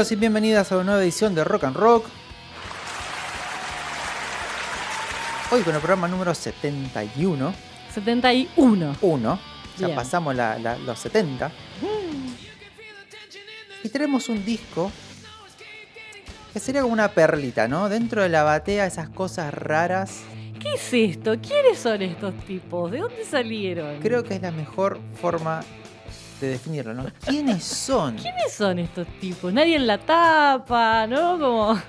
Bienvenidos y bienvenidas a una nueva edición de Rock and Rock. Hoy con el programa número 71. 71. 1. Ya pasamos los 70. Y tenemos un disco que sería como una perlita, ¿no? Dentro de la batea, esas cosas raras. ¿Qué es esto? ¿Quiénes son estos tipos? ¿De dónde salieron? Creo que es la mejor forma de definirlo, ¿no? ¿Quiénes son? ¿Quiénes son estos tipos? Nadie en la tapa, ¿no? Como...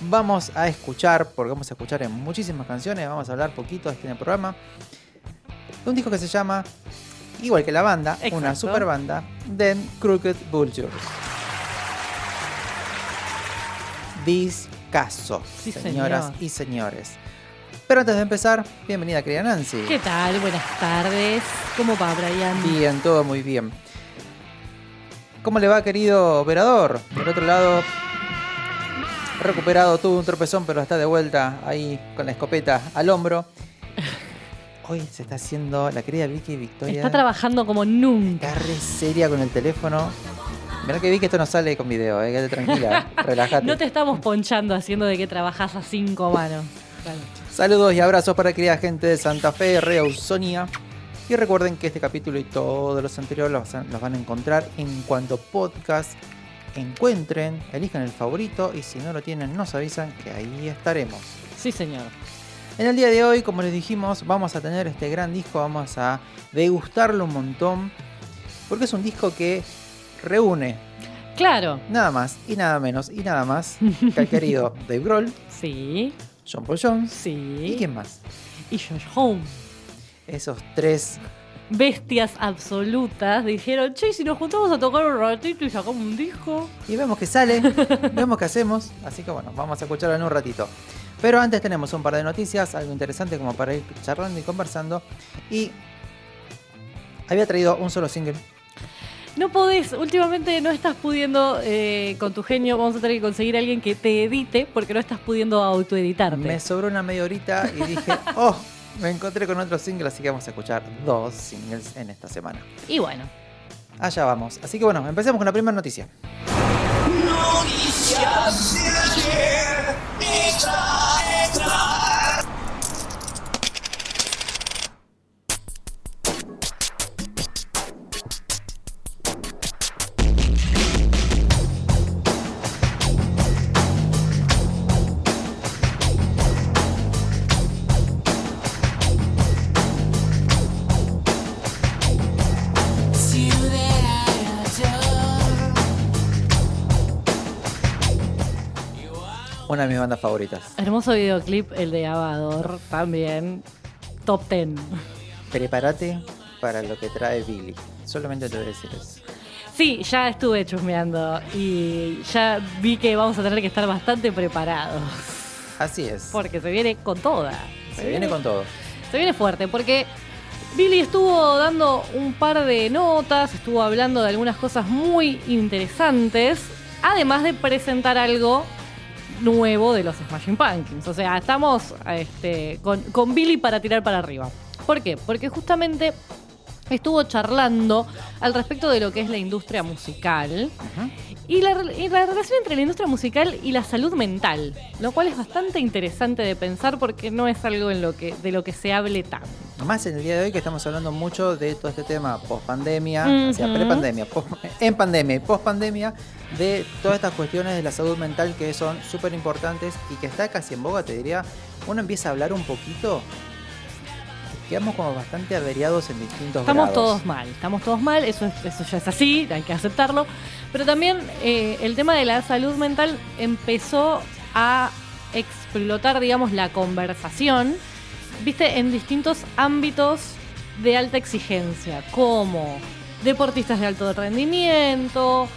Vamos a escuchar, porque vamos a escuchar en muchísimas canciones, vamos a hablar poquito este en el programa, un disco que se llama, igual que la banda, una super banda, Then Crooked Vultures. Discaso, sí, señoras y señores. Pero antes de empezar, bienvenida querida Nancy. ¿Qué tal? Buenas tardes. ¿Cómo va Brian? Bien, todo muy bien. ¿Cómo le va querido operador? Del otro lado, recuperado, tuvo un tropezón, pero está de vuelta ahí con la escopeta al hombro. Hoy se está haciendo la querida Vicky Victoria. Está trabajando como nunca. Está re seria con el teléfono. Mira que vi que esto no sale con video, eh, quédate tranquila, relájate. No te estamos ponchando haciendo de que trabajas a cinco manos. Saludos y abrazos para querida gente de Santa Fe, Ausonia. Y recuerden que este capítulo y todos los anteriores los, van a encontrar en cuanto podcast encuentren, elijan el favorito y si no lo tienen nos avisan que ahí estaremos. Sí, señor. En el día de hoy, como les dijimos, vamos a tener este gran disco, vamos a degustarlo un montón, porque es un disco que reúne. Claro. Nada más y nada menos y nada más que el querido Dave Grohl. Sí. John Paul Jones. Sí. ¿Y quién más? Y Josh Home. Esos tres bestias absolutas dijeron, che, si nos juntamos a tocar un ratito y sacamos un disco. Y vemos que sale, vemos que hacemos. Así que bueno, vamos a escucharlo en un ratito. Pero antes tenemos un par de noticias, algo interesante como para ir charlando y conversando. Y había traído un solo single no podés, últimamente no estás pudiendo eh, con tu genio, vamos a tener que conseguir a alguien que te edite porque no estás pudiendo autoeditarte. Me sobró una media horita y dije, oh, me encontré con otro single, así que vamos a escuchar dos singles en esta semana. Y bueno. Allá vamos. Así que bueno, empecemos con la primera noticia. Noticias de ayer, de mis bandas favoritas. Hermoso videoclip, el de Avador, también. Top 10. Prepárate para lo que trae Billy. Solamente te voy a decir eso. Sí, ya estuve chusmeando y ya vi que vamos a tener que estar bastante preparados. Así es. Porque se viene con toda. Se viene con todo. Se viene fuerte, porque Billy estuvo dando un par de notas, estuvo hablando de algunas cosas muy interesantes, además de presentar algo nuevo de los Smashing Pumpkins. O sea, estamos este, con, con Billy para tirar para arriba. ¿Por qué? Porque justamente estuvo charlando al respecto de lo que es la industria musical y, la, y la relación entre la industria musical y la salud mental, lo cual es bastante interesante de pensar porque no es algo en lo que, de lo que se hable tanto. Más en el día de hoy que estamos hablando mucho de todo este tema post pandemia, o sea, post- en pandemia y post pandemia, de todas estas cuestiones de la salud mental que son súper importantes y que está casi en boga, te diría. Uno empieza a hablar un poquito, quedamos como bastante averiados en distintos Estamos grados. todos mal, estamos todos mal, eso, es- eso ya es así, hay que aceptarlo. Pero también eh, el tema de la salud mental empezó a explotar, digamos, la conversación, viste, en distintos ámbitos de alta exigencia, como deportistas de alto rendimiento,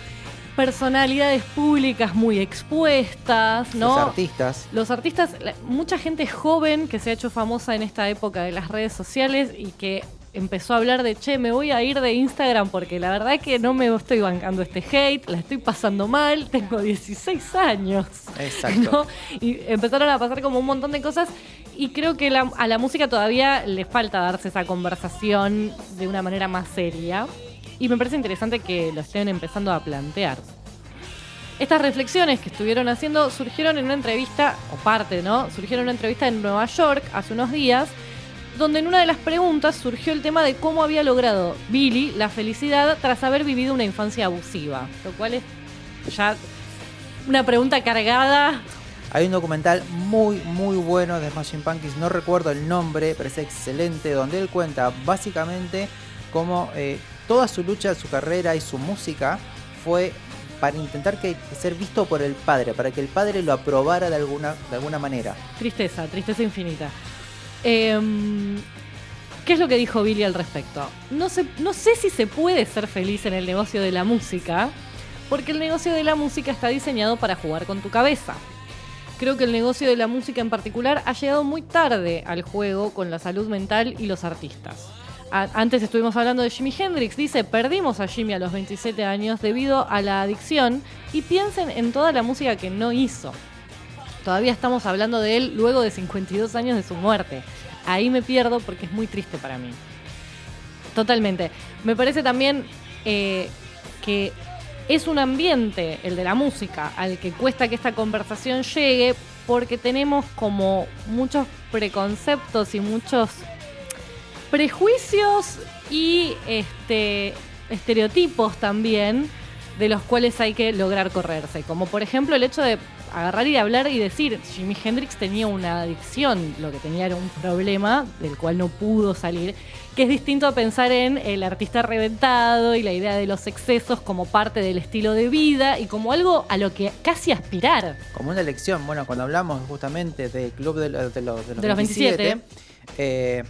personalidades públicas muy expuestas, ¿no? Los artistas. Los artistas, la- mucha gente joven que se ha hecho famosa en esta época de las redes sociales y que empezó a hablar de, che, me voy a ir de Instagram porque la verdad que no me estoy bancando este hate, la estoy pasando mal, tengo 16 años. Exacto. ¿no? Y empezaron a pasar como un montón de cosas y creo que la- a la música todavía le falta darse esa conversación de una manera más seria y me parece interesante que lo estén empezando a plantear. Estas reflexiones que estuvieron haciendo surgieron en una entrevista, o parte, ¿no? Surgieron en una entrevista en Nueva York hace unos días, donde en una de las preguntas surgió el tema de cómo había logrado Billy la felicidad tras haber vivido una infancia abusiva, lo cual es ya una pregunta cargada. Hay un documental muy, muy bueno de Smashing Pumpkins, no recuerdo el nombre, pero es excelente, donde él cuenta básicamente cómo eh, toda su lucha, su carrera y su música fue para intentar ser visto por el padre, para que el padre lo aprobara de alguna, de alguna manera. Tristeza, tristeza infinita. Em, ¿Qué es lo que dijo Billy al respecto? No sé, no sé si se puede ser feliz en el negocio de la música, porque el negocio de la música está diseñado para jugar con tu cabeza. Creo que el negocio de la música en particular ha llegado muy tarde al juego con la salud mental y los artistas. Antes estuvimos hablando de Jimi Hendrix, dice, perdimos a Jimi a los 27 años debido a la adicción y piensen en toda la música que no hizo. Todavía estamos hablando de él luego de 52 años de su muerte. Ahí me pierdo porque es muy triste para mí. Totalmente. Me parece también eh, que es un ambiente, el de la música, al que cuesta que esta conversación llegue porque tenemos como muchos preconceptos y muchos prejuicios y este, estereotipos también de los cuales hay que lograr correrse. Como por ejemplo el hecho de agarrar y hablar y decir, Jimi Hendrix tenía una adicción, lo que tenía era un problema del cual no pudo salir, que es distinto a pensar en el artista reventado y la idea de los excesos como parte del estilo de vida y como algo a lo que casi aspirar. Como una elección, bueno, cuando hablamos justamente del club de, lo- de los, de los De los 27. eh,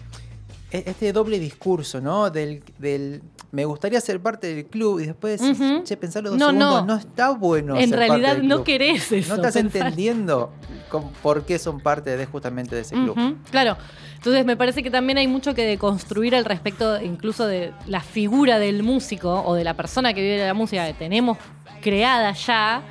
este doble discurso, ¿no? Del, del me gustaría ser parte del club y después decís, che, pensalo dos No, segundos, no. no está bueno. en ser parte realidad no querés eso. No estás pensar. entendiendo con- por qué son parte de justamente de ese club. Claro. Entonces me parece que también hay mucho que deconstruir al respecto incluso de la figura del músico o de la persona que vive de la música que tenemos creada ya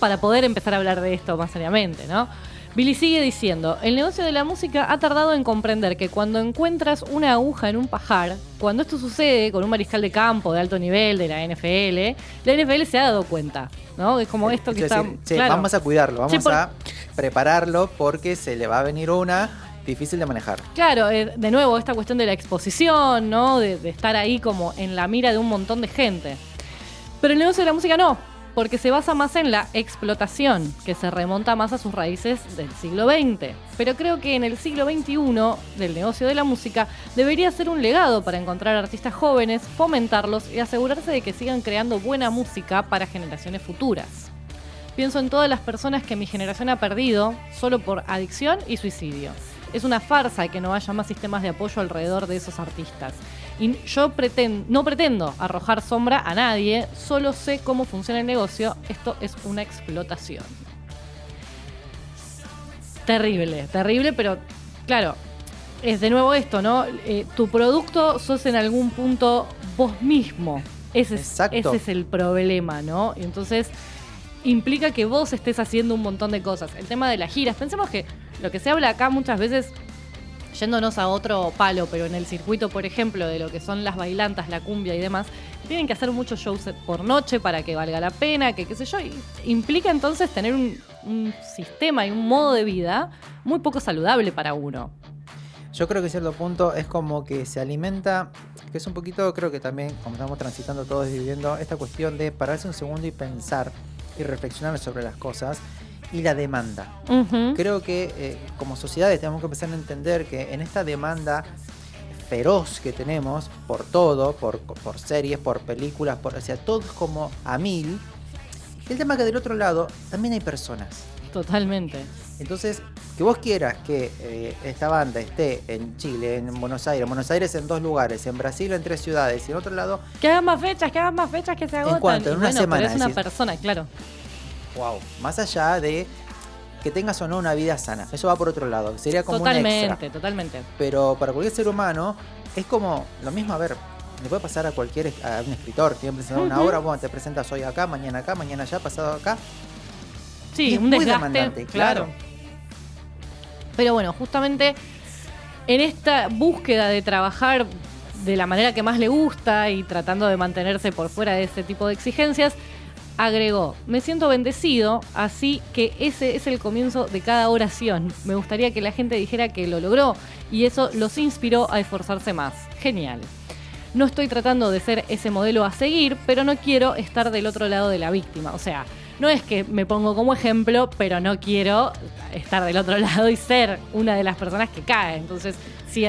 para poder empezar a hablar de esto más seriamente, ¿no? Billy sigue diciendo, el negocio de la música ha tardado en comprender que cuando encuentras una aguja en un pajar, cuando esto sucede con un mariscal de campo de alto nivel de la NFL, la NFL se ha dado cuenta, ¿no? Es como esto que Es está... decir, che, claro. vamos a cuidarlo, vamos Che, por- a prepararlo porque se le va a venir una difícil de manejar. Claro, eh, de nuevo, esta cuestión de la exposición, ¿no? De, de estar ahí como en la mira de un montón de gente. Pero el negocio de la música no, porque se basa más en la explotación, que se remonta más a sus raíces del siglo XX. Pero creo que en el siglo XXI, del negocio de la música, debería ser un legado para encontrar artistas jóvenes, fomentarlos y asegurarse de que sigan creando buena música para generaciones futuras. Pienso en todas las personas que mi generación ha perdido solo por adicción y suicidio. Es una farsa que no haya más sistemas de apoyo alrededor de esos artistas. Y yo no pretendo arrojar sombra a nadie, solo sé cómo funciona el negocio. Esto es una explotación. Terrible, terrible, pero claro, es de nuevo esto, ¿no? Eh, tu producto sos en algún punto vos mismo. Ese es, ese es el problema, ¿no? Y entonces implica que vos estés haciendo un montón de cosas. El tema de las giras, pensemos que lo que se habla acá muchas veces, yéndonos a otro palo, pero en el circuito, por ejemplo, de lo que son las bailantas, la cumbia y demás, tienen que hacer muchos shows por noche para que valga la pena, que qué sé yo. y implica entonces tener un, un sistema y un modo de vida muy poco saludable para uno. Yo creo que a cierto punto es como que se alimenta, que es un poquito, creo que también, como estamos transitando todos y viviendo, esta cuestión de pararse un segundo y pensar y reflexionar sobre las cosas y la demanda. Creo que eh, como sociedades tenemos que empezar a entender que en esta demanda feroz que tenemos por todo, por, por series, por películas, por, o sea, todo es como a mil. El tema que del otro lado también hay personas. Totalmente. Entonces, que vos quieras que eh, esta banda esté en Chile, en Buenos Aires, en Buenos Aires en dos lugares, en Brasil en tres ciudades y en otro lado, Que hagan más fechas, que hagan más fechas que se agotan. cuánto? En Y una bueno, semana, Pero es una decís. persona, claro. Wow, más allá de que tengas o no una vida sana, eso va por otro lado, sería como un extra. Totalmente, totalmente. Pero para cualquier ser humano es como lo mismo, a ver, le puede pasar a cualquier a un escritor, tiene que una obra, bueno, te presentas hoy acá, mañana acá, mañana allá, pasado acá. Y Sí, es un muy desgaste, demandante, claro. claro. Pero bueno, justamente en esta búsqueda de trabajar de la manera que más le gusta y tratando de mantenerse por fuera de ese tipo de exigencias, agregó, me siento bendecido, así que ese es el comienzo de cada oración. Me gustaría que la gente dijera que lo logró y eso los inspiró a esforzarse más. Genial. No estoy tratando de ser ese modelo a seguir, pero no quiero estar del otro lado de la víctima. O sea, no es que me pongo como ejemplo, pero no quiero estar del otro lado y ser una de las personas que cae. Entonces, si,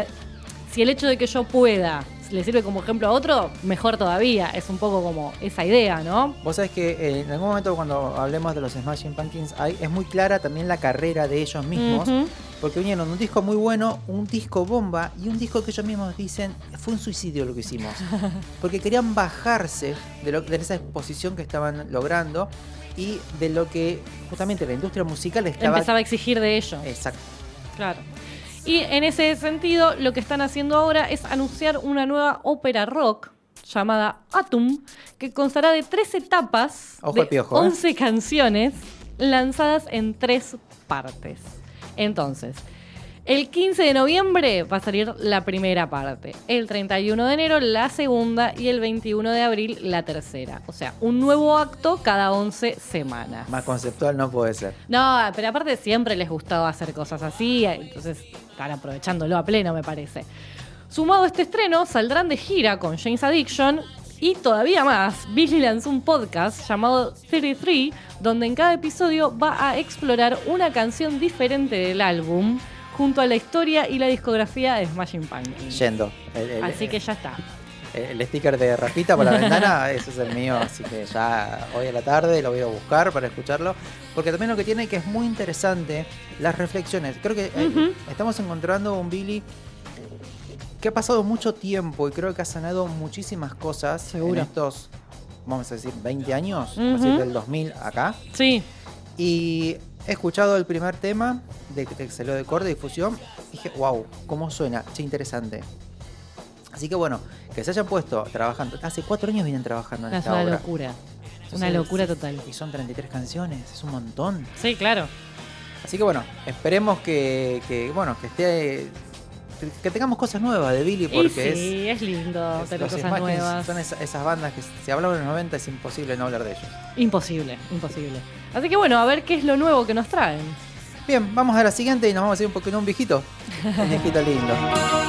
si el hecho de que yo pueda le sirve como ejemplo a otro, mejor todavía. Es un poco como esa idea, ¿no? Vos sabés que eh, en algún momento cuando hablemos de los Smashing Pumpkins hay, es muy clara también la carrera de ellos mismos. Porque vinieron un disco muy bueno, un disco bomba y un disco que ellos mismos dicen fue un suicidio lo que hicimos. Porque querían bajarse de, lo- de esa exposición que estaban logrando y de lo que justamente la industria musical estaba... Empezaba a exigir de ellos. Exacto. Claro. Y en ese sentido, lo que están haciendo ahora es anunciar una nueva ópera rock llamada Atum, que constará de tres etapas Ojo de piojo, ¿eh? 11 canciones lanzadas en tres partes. Entonces, el 15 de noviembre va a salir la primera parte, el 31 de enero la segunda y el 21 de abril la tercera. O sea, un nuevo acto cada 11 semanas. Más conceptual no puede ser. No, pero aparte siempre les gustaba hacer cosas así, entonces están aprovechándolo a pleno, me parece. Sumado a este estreno, saldrán de gira con James Addiction y todavía más. Billy lanzó un podcast llamado 33, donde en cada episodio va a explorar una canción diferente del álbum, junto a la historia y la discografía de Smashing Pumpkins. Yendo. El, el- Así que ya está. el- el sticker de Rafita por la ventana, ese es el mío. Así que ya hoy a la tarde lo voy a buscar para escucharlo. Porque también lo que tiene que es muy interesante, las reflexiones. Creo que eh, estamos encontrando un Billy que ha pasado mucho tiempo y creo que ha sanado muchísimas cosas Seguro. en estos, vamos a decir, 20 años, Ujú. así del 2000 acá. Sí, Y he escuchado el primer tema de que salió de corte difusión. Y dije, wow, cómo suena, che, interesante. Así que bueno, que se hayan puesto trabajando. Hace cuatro años vienen trabajando en es esta una obra. locura. Entonces, Una locura total. Y son 33 canciones, es un montón. Sí, claro. Así que bueno, esperemos que, que, bueno, que esté. Que- tengamos cosas nuevas de Billy Y porque es. sí, es, lindo es- tener cosas nuevas. Son esa- esas bandas que si hablamos de los 90 es imposible no hablar de ellos. Imposible, imposible. Así que bueno, a ver qué es lo nuevo que nos traen. Bien, vamos a la siguiente y nos vamos a ir un poquito un viejito. Un viejito lindo.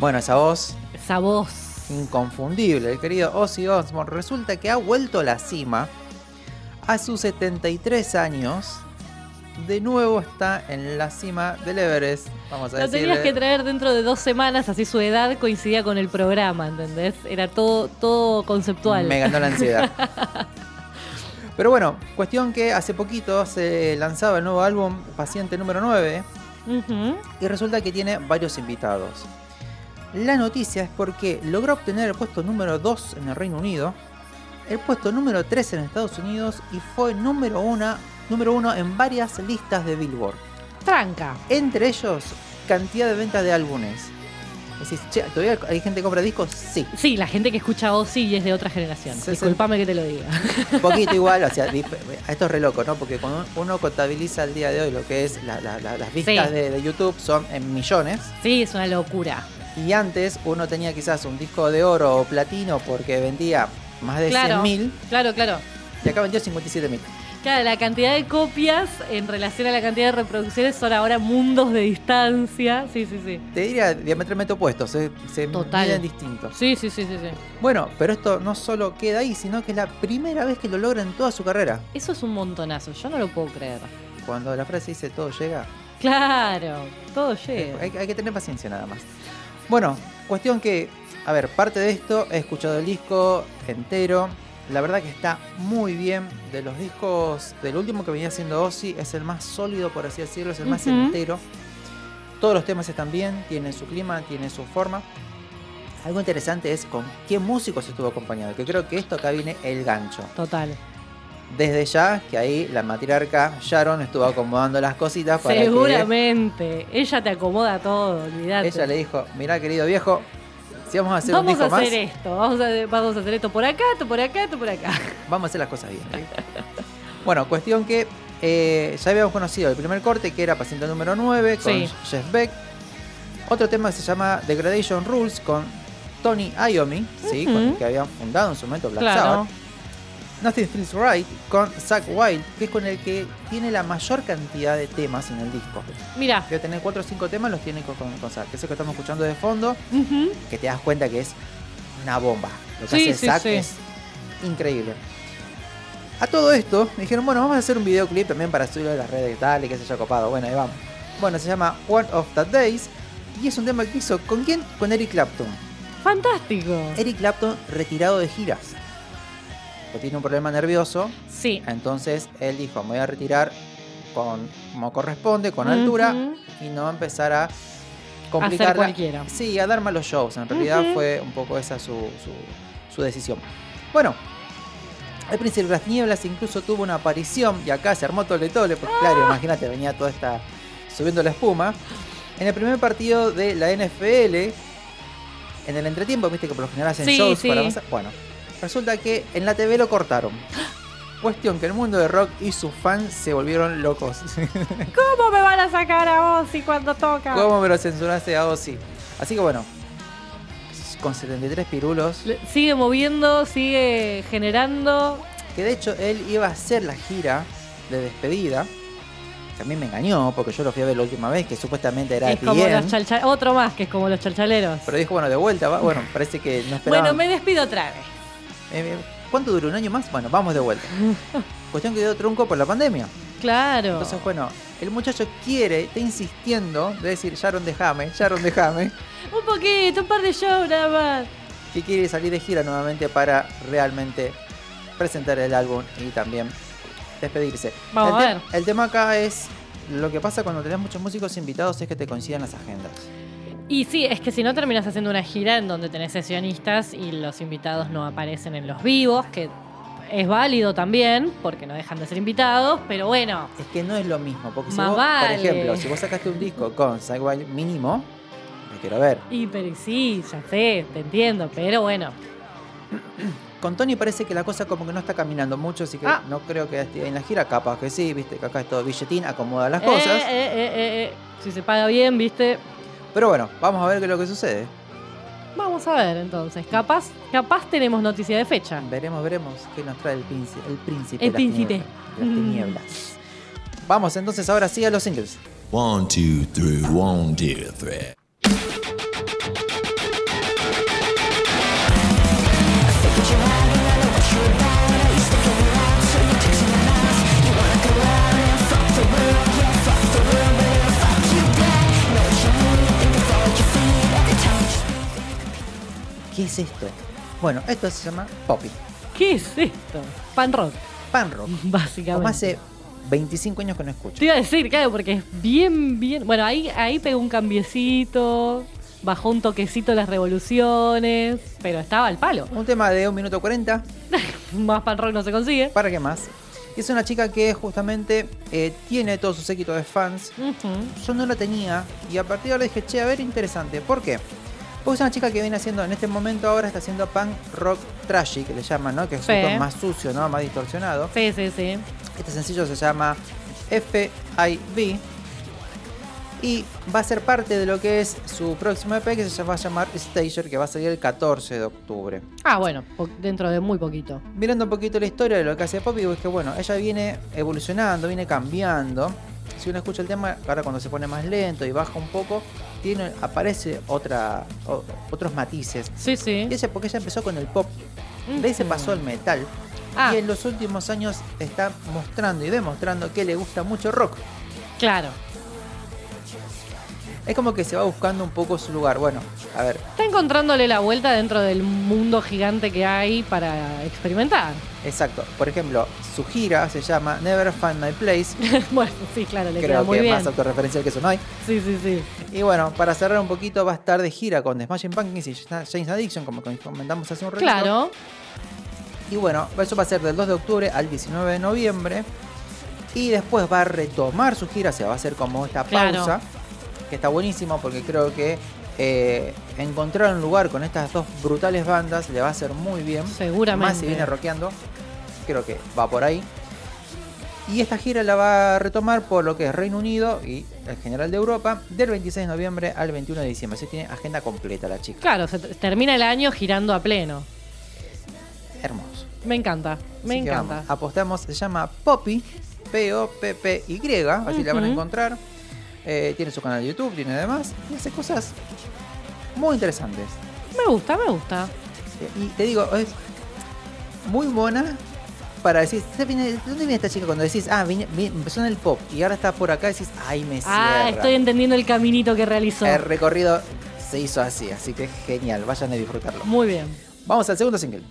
Bueno, esa voz Esa voz. inconfundible, el querido Ozzy Osbourne, resulta que ha vuelto a la cima a sus 73 años de nuevo está en la cima del Everest. Vamos a Lo tenías que traer dentro de dos semanas, así su edad coincidía con el programa, ¿entendés? Era todo, todo conceptual. Me ganó la ansiedad. Pero bueno, cuestión que hace poquito se lanzaba el nuevo álbum Paciente número 9 Ujú. y resulta que tiene varios invitados. La noticia es porque logró obtener el puesto número 2 en el Reino Unido, el puesto número 3 en Estados Unidos y fue número 1 número uno en varias listas de Billboard. Tranca. Entre ellos, cantidad de ventas de álbumes. Decís, che, ¿todavía hay gente que compra discos? Sí. Sí, la gente que escucha Ozzy y es de otra generación. Sí, sí. Disculpame que te lo diga. Un poquito igual, o sea, esto es re loco, ¿no? Porque cuando uno contabiliza el día de hoy lo que es la- la- la- las vistas Sí. de, de YouTube son en millones. Sí, es una locura. Y antes uno tenía quizás un disco de oro o platino porque vendía más de Claro. 100.000 Claro, claro. y acá vendió 57.000. Claro, la cantidad de copias en relación a la cantidad de reproducciones son ahora mundos de distancia. Sí, sí, sí. Te diría diametralmente opuestos, se, se Total. miden distintos. Sí, sí, sí, sí, sí. Bueno, pero esto no solo queda ahí, sino que es la primera vez que lo logra en toda su carrera. Eso es un montonazo, yo no lo puedo creer. Cuando la frase dice todo llega, Claro, todo llega. Hay, hay que tener paciencia nada más. Bueno, cuestión que, a ver, parte de esto he escuchado el disco entero. La verdad que está muy bien. De los discos, del último que venía haciendo Ozzy, es el más sólido, por así decirlo, es el más entero. Todos los temas están bien, tienen su clima, tienen su forma. Algo interesante es con qué músicos estuvo acompañado, que creo que esto acá viene el gancho. Total. Desde ya, que ahí la matriarca Sharon estuvo acomodando las cositas para que Seguramente. Ella te acomoda todo, olvídate. Ella le dijo, mirá querido viejo, si vamos a hacer vamos un a disco hacer más, esto, vamos a, vamos a hacer esto por acá, esto por acá, esto por acá. vamos a hacer las cosas bien. bueno, cuestión que eh, ya habíamos conocido el primer corte que era paciente número 9 con Sí. Jeff Beck. Otro tema que se llama Degradation Rules con Tony Iommi, ¿sí? con el que habían fundado en su momento Black Claro. Sabbath. Nothing Feels Right con Zack Wild, que es con el que tiene la mayor cantidad de temas en el disco. Mira, Debe tener 4 o 5 temas, los tiene con, con, Zack, que es el que estamos escuchando de fondo. que te das cuenta que es una bomba. Lo que Sí, hace sí, Zack sí. es increíble. A todo esto, dijeron, bueno, vamos a hacer un videoclip también para subirlo a las redes y tal, y que se haya copado. Bueno, ahí vamos. Bueno, se llama One of the Days, y es un tema que hizo, ¿con quién? Con Eric Clapton. fantástico. Eric Clapton retirado de giras. Tiene un problema nervioso, Sí. entonces él dijo, me voy a retirar con, como corresponde, con altura, y no va a empezar a cualquiera. Sí, a dar malos shows. En realidad fue un poco esa su, su, su decisión. Bueno, el príncipe de las nieblas incluso tuvo una aparición y acá se armó tole tole, porque Ah. claro, imagínate, venía toda esta subiendo la espuma. En el primer partido de la NFL, en el entretiempo, viste que por lo general hacen Sí, shows sí. para pasar. Bueno, resulta que en la TV lo cortaron. Cuestión que el mundo de rock y sus fans se volvieron locos. ¿Cómo me van a sacar a Ozzy cuando toca? ¿Cómo me lo censuraste a Ozzy? Así que bueno, con 73 pirulos, Sigue moviendo, sigue generando. que de hecho él iba a hacer la gira de despedida, que a mí me engañó, porque yo lo fui a ver la última vez, que supuestamente era Es como los Otro más que es como los chalchaleros. pero dijo, bueno, de vuelta, va. bueno, parece que no esperaban. Bueno, me despido otra vez. Eh, ¿Cuánto duró? ¿Un año más? Bueno, vamos de vuelta. Cuestión que dio trunco por la pandemia. Claro. Entonces, bueno, el muchacho quiere, está insistiendo de decir, Sharon, déjame, Sharon, déjame. Un poquito, un par de shows nada más. que quiere salir de gira nuevamente para realmente presentar el álbum y también despedirse. Vamos el, a ver. el tema acá es lo que pasa cuando tenés muchos músicos invitados es que te coincidan las agendas. Y sí, es que si no terminas haciendo una gira en donde tenés sesionistas y los invitados no aparecen en los vivos, que es válido también, porque no dejan de ser invitados, pero bueno, Es que no es lo mismo, porque si vos, por ejemplo, si vos sacaste un disco con Sidewalk mínimo, lo quiero ver. y pero sí, ya sé, te entiendo, pero bueno. Con Tony parece que la cosa como que no está caminando mucho, así que Ah. no creo que esté en la gira, capaz que sí, viste que acá es todo billetín, acomoda las Eh, cosas. eh, eh, eh, eh. Si se paga bien, viste. Pero bueno, vamos a ver qué es lo que sucede. Vamos a ver entonces. Capaz, capaz tenemos noticia de fecha. Veremos, veremos qué nos trae el príncipe. El príncipe. El de las príncipe. tinieblas- Mm. tinieblas. Vamos entonces ahora sí a los singles. One, two, three, one, two, three. Esto? Bueno, esto se llama poppy, ¿Qué es esto? Pan rock, pan rock. básicamente. Como hace 25 años que no escucho. Te iba a decir, claro, porque es bien, bien. Bueno, ahí, ahí pegó un cambiecito, bajó un toquecito las revoluciones, pero estaba al palo. Un tema de 1 minuto 40, Más pan rock no se consigue. ¿para qué más? Es una chica que justamente eh, tiene todo su séquito de fans. Yo no la tenía y a partir de ahora dije, che, a ver, interesante. ¿Por qué? Porque es una chica que viene haciendo, en este momento ahora está haciendo punk rock trashy, que le llaman, ¿no? Que es Sí. un más sucio, ¿no? Más distorsionado. Sí, sí, sí. Este sencillo se llama FIB y va a ser parte de lo que es su próximo EP que se va a llamar Stager, que va a salir el 14 de octubre. Ah, bueno, dentro de muy poquito. Mirando un poquito la historia de lo que hace Poppy, es que bueno, ella viene evolucionando, viene cambiando. Si uno escucha el tema, ahora cuando se pone más lento y baja un poco, tiene, aparece otra, o- otros matices. Sí, sí. Y ella, porque ella empezó con el pop, de ahí se pasó al metal. Ah. Y en los últimos años está mostrando y demostrando que le gusta mucho rock. Claro. Es como que se va buscando un poco su lugar. Bueno, a ver, Está encontrándole la vuelta dentro del mundo gigante que hay para experimentar. exacto. Por ejemplo, su gira se llama Never Find My Place. bueno, sí, claro, le queda Creo muy que bien. más autorreferencial que eso no hay. Sí, sí, sí. Y bueno, para cerrar un poquito, va a estar de gira con The Smashing Pumpkins y James Addiction, como comentamos hace un ratito. Claro. Y bueno, eso va a ser del 2 de octubre al 19 de noviembre. Y después va a retomar su gira, se va a hacer como esta Claro. Que está buenísimo porque creo que eh, encontrar un lugar con estas dos brutales bandas le va a hacer muy bien. Seguramente. Más si viene rockeando. Creo que va por ahí. Y esta gira la va a retomar por lo que es Reino Unido y el general de Europa del 26 de noviembre al 21 de diciembre. Así tiene agenda completa la chica. Claro, se termina el año girando a pleno. Hermoso. Me encanta, me Así encanta. vamos, apostamos, se llama Poppy, P-O-P-P-Y, así la van a encontrar. Eh, tiene su canal de YouTube, tiene demás, y hace cosas muy interesantes. Me gusta, me gusta. Y te digo, es muy buena para decir, ¿de viene- ¿de dónde viene esta chica? Cuando decís, ah, vine- vi- empezó en el pop y ahora está por acá, decís, ay, me cierra. Ah, estoy entendiendo el caminito que realizó. El recorrido se hizo así, así que genial, vayan a disfrutarlo. Muy bien. Vamos al segundo single.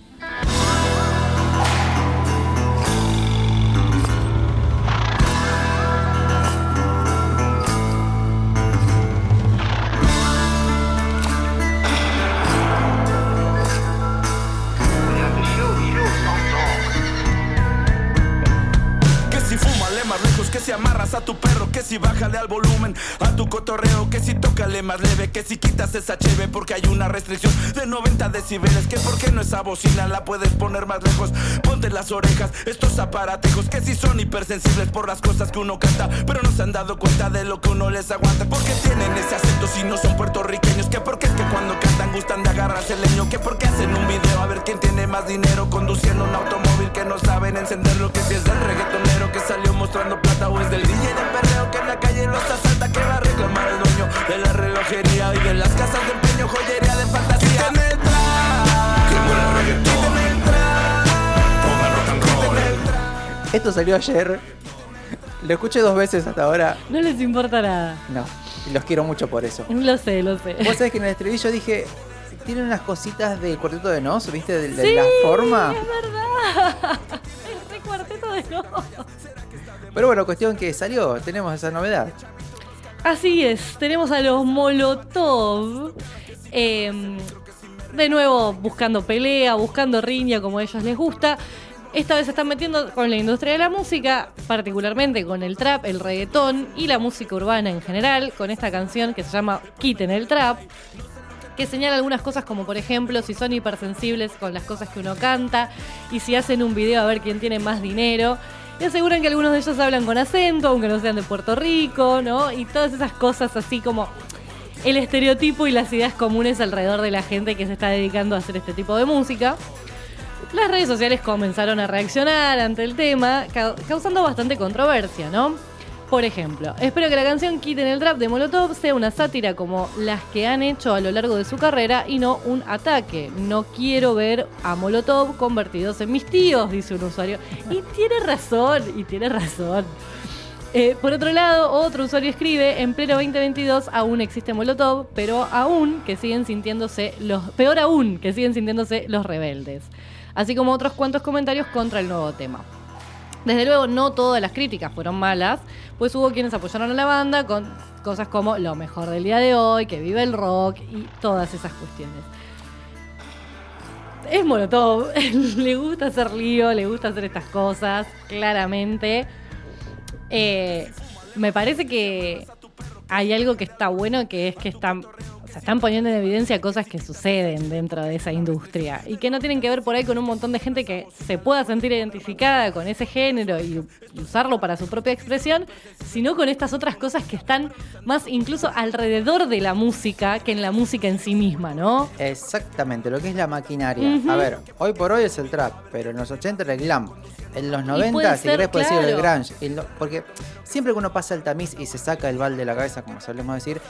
Cotorreo, que si tócale más leve, que si quitas esa cheve porque hay una restricción de 90 decibeles, que porque no esa bocina la puedes poner más lejos, ponte las orejas, estos aparatejos que si son hipersensibles por las cosas que uno canta, pero no se han dado cuenta de lo que uno les aguanta, porque tienen ese acento si no son puertorriqueños, que porque es que cuando cantan gustan de agarrarse el leño, que porque hacen un video a ver quién tiene más dinero conduciendo un automóvil que no saben encenderlo, que si es del reggaetonero que salió mostrando plata o es del DJ del perreo que en la calle los asalta, que va a reclamar el dueño de relojería y de las casas de empeño, joyería de fantasía. El trap, el trap. Esto salió ayer. Lo escuché dos veces hasta ahora. No les importa nada. No, y los quiero mucho por eso. Lo sé, lo sé. Vos sabés que en el estribillo dije, tienen unas cositas del cuarteto de Nos, ¿viste? De, de Sí, la forma. Es verdad. El re cuarteto de no. Pero bueno, cuestión que salió, tenemos esa novedad. Así es, tenemos a los Molotov. eh, de nuevo, buscando pelea, buscando riña, como a ellos les gusta. Esta vez se están metiendo con la industria de la música, particularmente con el trap, el reggaetón y la música urbana en general, con esta canción que se llama Quiten el Trap, que señala algunas cosas como por ejemplo si son hipersensibles con las cosas que uno canta y si hacen un video a ver quién tiene más dinero. Y aseguran que algunos de ellos hablan con acento, aunque no sean de Puerto Rico, ¿no? Y todas esas cosas así como el estereotipo y las ideas comunes alrededor de la gente que se está dedicando a hacer este tipo de música. Las redes sociales comenzaron a reaccionar ante el tema, ca- causando bastante controversia, ¿no? Por ejemplo, espero que la canción Quiten el Trap de Molotov sea una sátira como las que han hecho a lo largo de su carrera y no un ataque. No quiero ver a Molotov convertidos en mis tíos, dice un usuario. Y tiene razón, y tiene razón. Eh, por otro lado, otro usuario escribe, en pleno 2022 aún existe Molotov, pero aún que siguen sintiéndose los, peor aún, que siguen sintiéndose los rebeldes. Así como otros cuantos comentarios contra el nuevo tema. Desde luego, no todas las críticas fueron malas, pues hubo quienes apoyaron a la banda con cosas como lo mejor del día de hoy, que vive el rock y todas esas cuestiones. Es Molotov, le gusta hacer lío, le gusta hacer estas cosas, claramente. Eh, me parece que hay algo que está bueno, que es que están, se están poniendo en evidencia cosas que suceden dentro de esa industria y que no tienen que ver por ahí con un montón de gente que se pueda sentir identificada con ese género y usarlo para su propia expresión, sino con estas otras cosas que están más incluso alrededor de la música que en la música en sí misma, ¿no? Exactamente, lo que es la maquinaria. A ver, hoy por hoy es el trap, pero en los 80 era el glam. En los 90, puede si ser, querés, puedes decir el claro. grunge. Porque siempre que uno pasa el tamiz y se saca el balde de la cabeza, como solemos decir,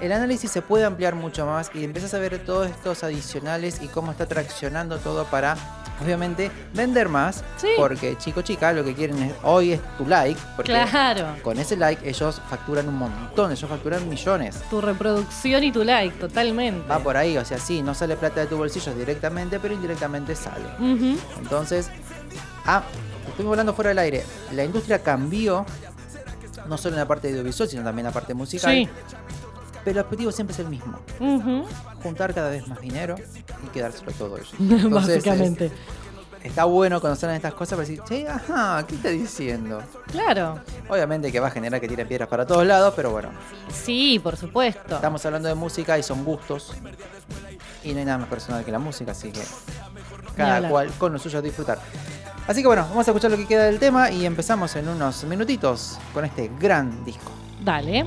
el- análisis se puede ampliar mucho más y empiezas a ver todos estos adicionales y cómo está traccionando todo para, obviamente, vender más. Sí. Porque chico, chica, lo que quieren es, hoy es tu like. Porque Claro. con ese like ellos facturan un montón, ellos facturan millones. Tu reproducción y tu like, totalmente. Va por ahí, o sea, sí, no sale plata de tu bolsillo directamente, pero indirectamente sale. Entonces, ah, estuvimos hablando fuera del aire. La industria cambió, no solo en la parte audiovisual, sino también en la parte musical. Sí. Pero el objetivo siempre es el mismo: juntar cada vez más dinero y quedárselo todo ellos. Básicamente. es- está bueno conocer estas cosas para decir, che, ajá, ¿qué está diciendo? Claro. Obviamente que va a generar que tiren piedras para todos lados, pero bueno, Sí, por supuesto. estamos hablando de música y son gustos. Y no hay nada más personal que la música, así que cada cual con lo suyo disfrutar. Así que bueno, vamos a escuchar lo que queda del tema y empezamos en unos minutitos con este gran disco. Dale.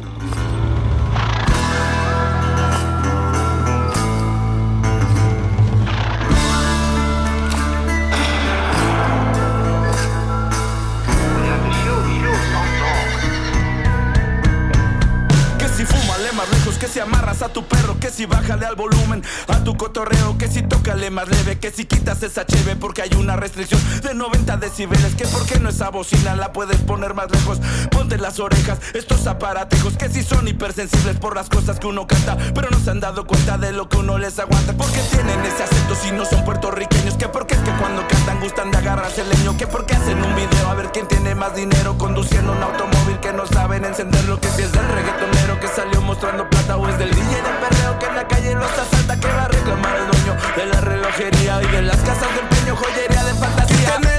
Si bájale al volumen a tu cotorreo, que si tócale más leve, que si quitas esa cheve porque hay una restricción de 90 decibeles, que por qué no esa bocina la puedes poner más lejos, ponte las orejas, estos aparatejos que si son hipersensibles por las cosas que uno canta, pero no se han dado cuenta de lo que uno les aguanta, porque tienen ese acento si no son puertorriqueños, que porque es que cuando cantan gustan de agarrarse el leño, que porque hacen un video a ver quién tiene más dinero conduciendo un automóvil que no saben encenderlo, que si es del reggaetonero que salió mostrando plata o es del DJ del perreo en la calle los asalta, que va a reclamar el dueño de la relojería y de las casas de empeño, joyería de fantasía.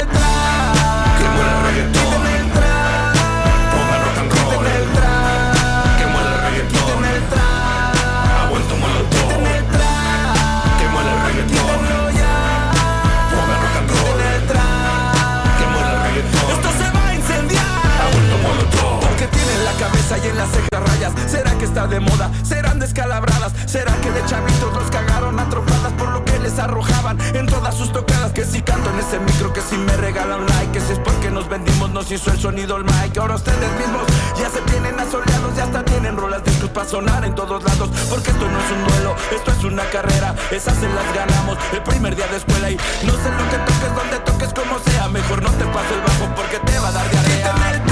Las cejas rayas. ¿Será que está de moda? ¿Serán descalabradas? ¿Será que de chavitos los cagaron a trompadas por lo que les arrojaban en todas sus tocadas? Que si canto en ese micro, que si me regalan like, que si es porque nos vendimos, nos hizo el sonido el mic. Ahora ustedes mismos ya se tienen asoleados, ya hasta tienen rolas discos para sonar en todos lados. Porque esto no es un duelo, esto es una carrera. Esas se las ganamos el primer día de escuela y no sé lo que toques, donde toques, como sea. Mejor no te paso el bajo porque te va a dar diarrea.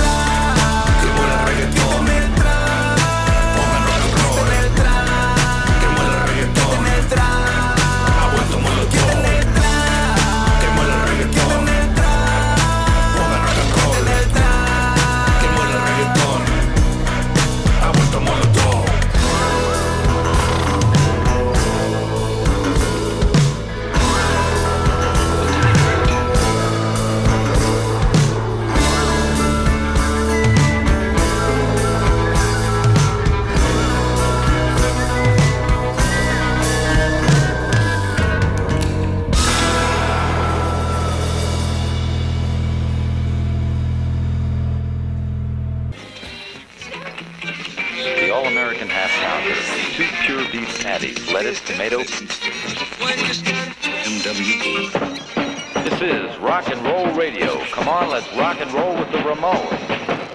Patties, lettuce, tomato. This is Rock and Roll Radio. Come on, let's rock and roll with the Ramones.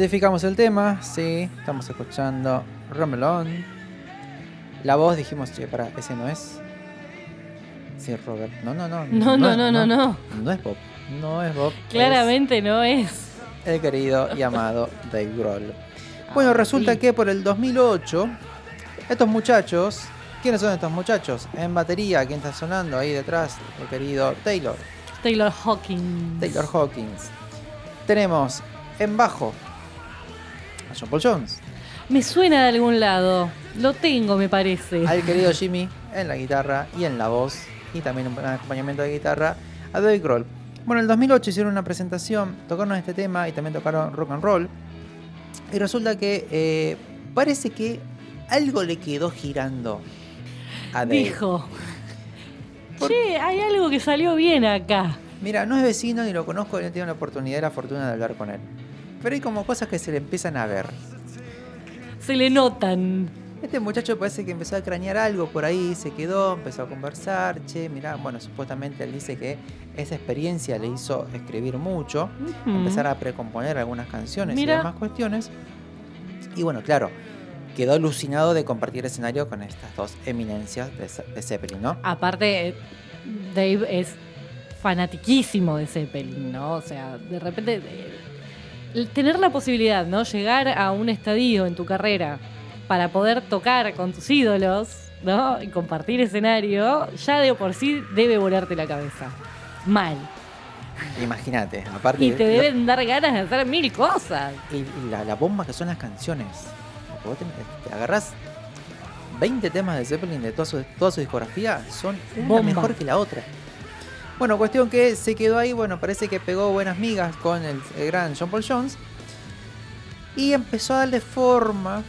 Identificamos el tema, sí, estamos escuchando Romelón. La voz dijimos, che, para, ese no es. Sí, Robert. No, no, no. No, no, no, no, no. No es Bob. No es Bob. Claramente no es. el querido y amado Dave Grohl. Bueno, resulta sí. que por el 2008, estos muchachos, ¿quiénes son estos muchachos? En batería, ¿quién está sonando ahí detrás? El querido Taylor, Taylor Hawkins. Taylor Hawkins. Tenemos en bajo a John Paul Jones, Me suena de algún lado. Lo tengo, me parece. al querido Jimmy en la guitarra y en la voz, y también un acompañamiento de guitarra, a Dave Grohl. Bueno, en el 2008 hicieron una presentación, tocaron este tema y también tocaron rock and roll. Y resulta que eh, parece que algo le quedó girando a Dave. Dijo. Che, hay algo que salió bien acá. Mira, no es vecino ni lo conozco ni he tenido la oportunidad y la fortuna de hablar con él. Pero hay como cosas que se le empiezan a ver. Se le notan. Este muchacho parece que empezó a cranear algo por ahí, se quedó, empezó a conversar, che, mirá, bueno, supuestamente él dice que esa experiencia le hizo escribir mucho, empezar a precomponer algunas canciones Mira. y demás cuestiones. Y bueno, claro, quedó alucinado de compartir escenario con estas dos eminencias de, de Zeppelin, ¿no? Aparte, eh, Dave es fanatiquísimo de Zeppelin, ¿no? O sea, de repente, eh, tener la posibilidad, ¿no? Llegar a un estadio en tu carrera para poder tocar con tus ídolos, ¿no? Y compartir escenario, ya de por sí debe volarte la cabeza. Mal. Imagínate, aparte Y te deben dar ganas de hacer mil cosas. y, la, la bomba que son las canciones. Vos te, te agarrás 20 temas de Zeppelin de toda su, toda su discografía, son una Bomba. mejor que la otra. Bueno, cuestión que se quedó ahí, bueno, parece que pegó buenas migas con el, el gran John Paul Jones y empezó a darle forma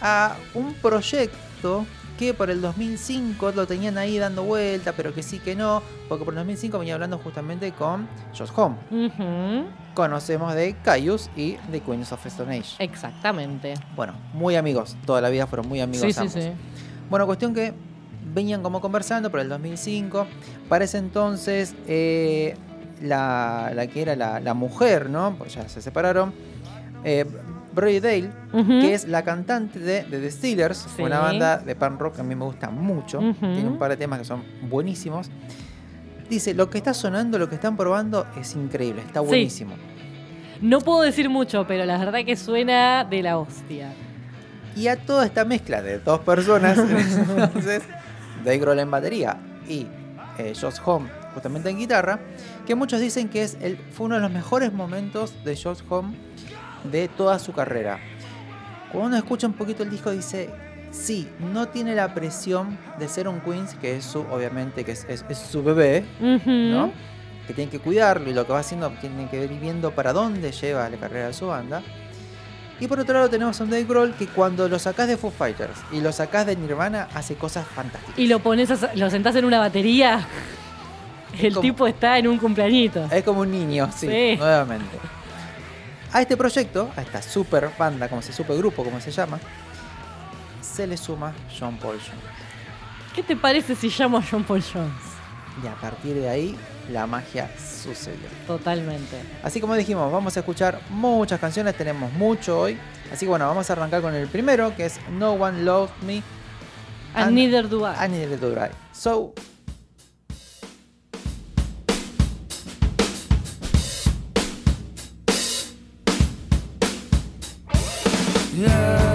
a un proyecto que por el 2005 lo tenían ahí dando vuelta, pero que sí que no, porque por el 2005 venía hablando justamente con Josh Home. Conocemos de Caius y de Queens of Stone Age. Exactamente. Bueno, muy amigos, toda la vida fueron muy amigos Sí, sí, ambos. sí. Bueno, cuestión que venían como conversando por el 2005. Para ese entonces, eh, la, la que era la, la mujer, ¿no? Pues ya se separaron. Eh, Brody Dale, que es la cantante de, de The Steelers, Sí. una banda de punk rock que a mí me gusta mucho. Tiene un par de temas que son buenísimos. Dice, lo que está sonando, lo que están probando es increíble, está Sí. buenísimo. No puedo decir mucho, pero la verdad que suena de la hostia. Y a toda esta mezcla de dos personas, entonces, Dave Grohl en batería y eh, Josh Home justamente en guitarra, que muchos dicen que es el, fue uno de los mejores momentos de Josh Home de toda su carrera. Cuando uno escucha un poquito el disco dice, sí, no tiene la presión de ser un Queens, que es su, obviamente, que es, es- es su bebé, Ujú. ¿no? Que tiene que cuidarlo y lo que va haciendo tiene que ir viendo para dónde lleva la carrera de su banda. Y por otro lado tenemos a un Dave que cuando lo sacás de Foo Fighters y lo sacás de Nirvana hace cosas fantásticas. Y lo pones, a- lo sentás en una batería. El como- tipo está en un cumpleañito. Es como un niño, sí, Sí. nuevamente. A este proyecto, a esta super banda, como se super grupo, como se llama, se le suma John Paul Jones. ¿Qué te parece si llamo a John Paul Jones? Y a partir de ahí, la magia sucedió. Totalmente. Así como dijimos, vamos a escuchar muchas canciones, tenemos mucho hoy. Así que bueno, vamos a arrancar con el primero, que es No One Loves Me, And, And- neither do I. I Needed to Drive. So, think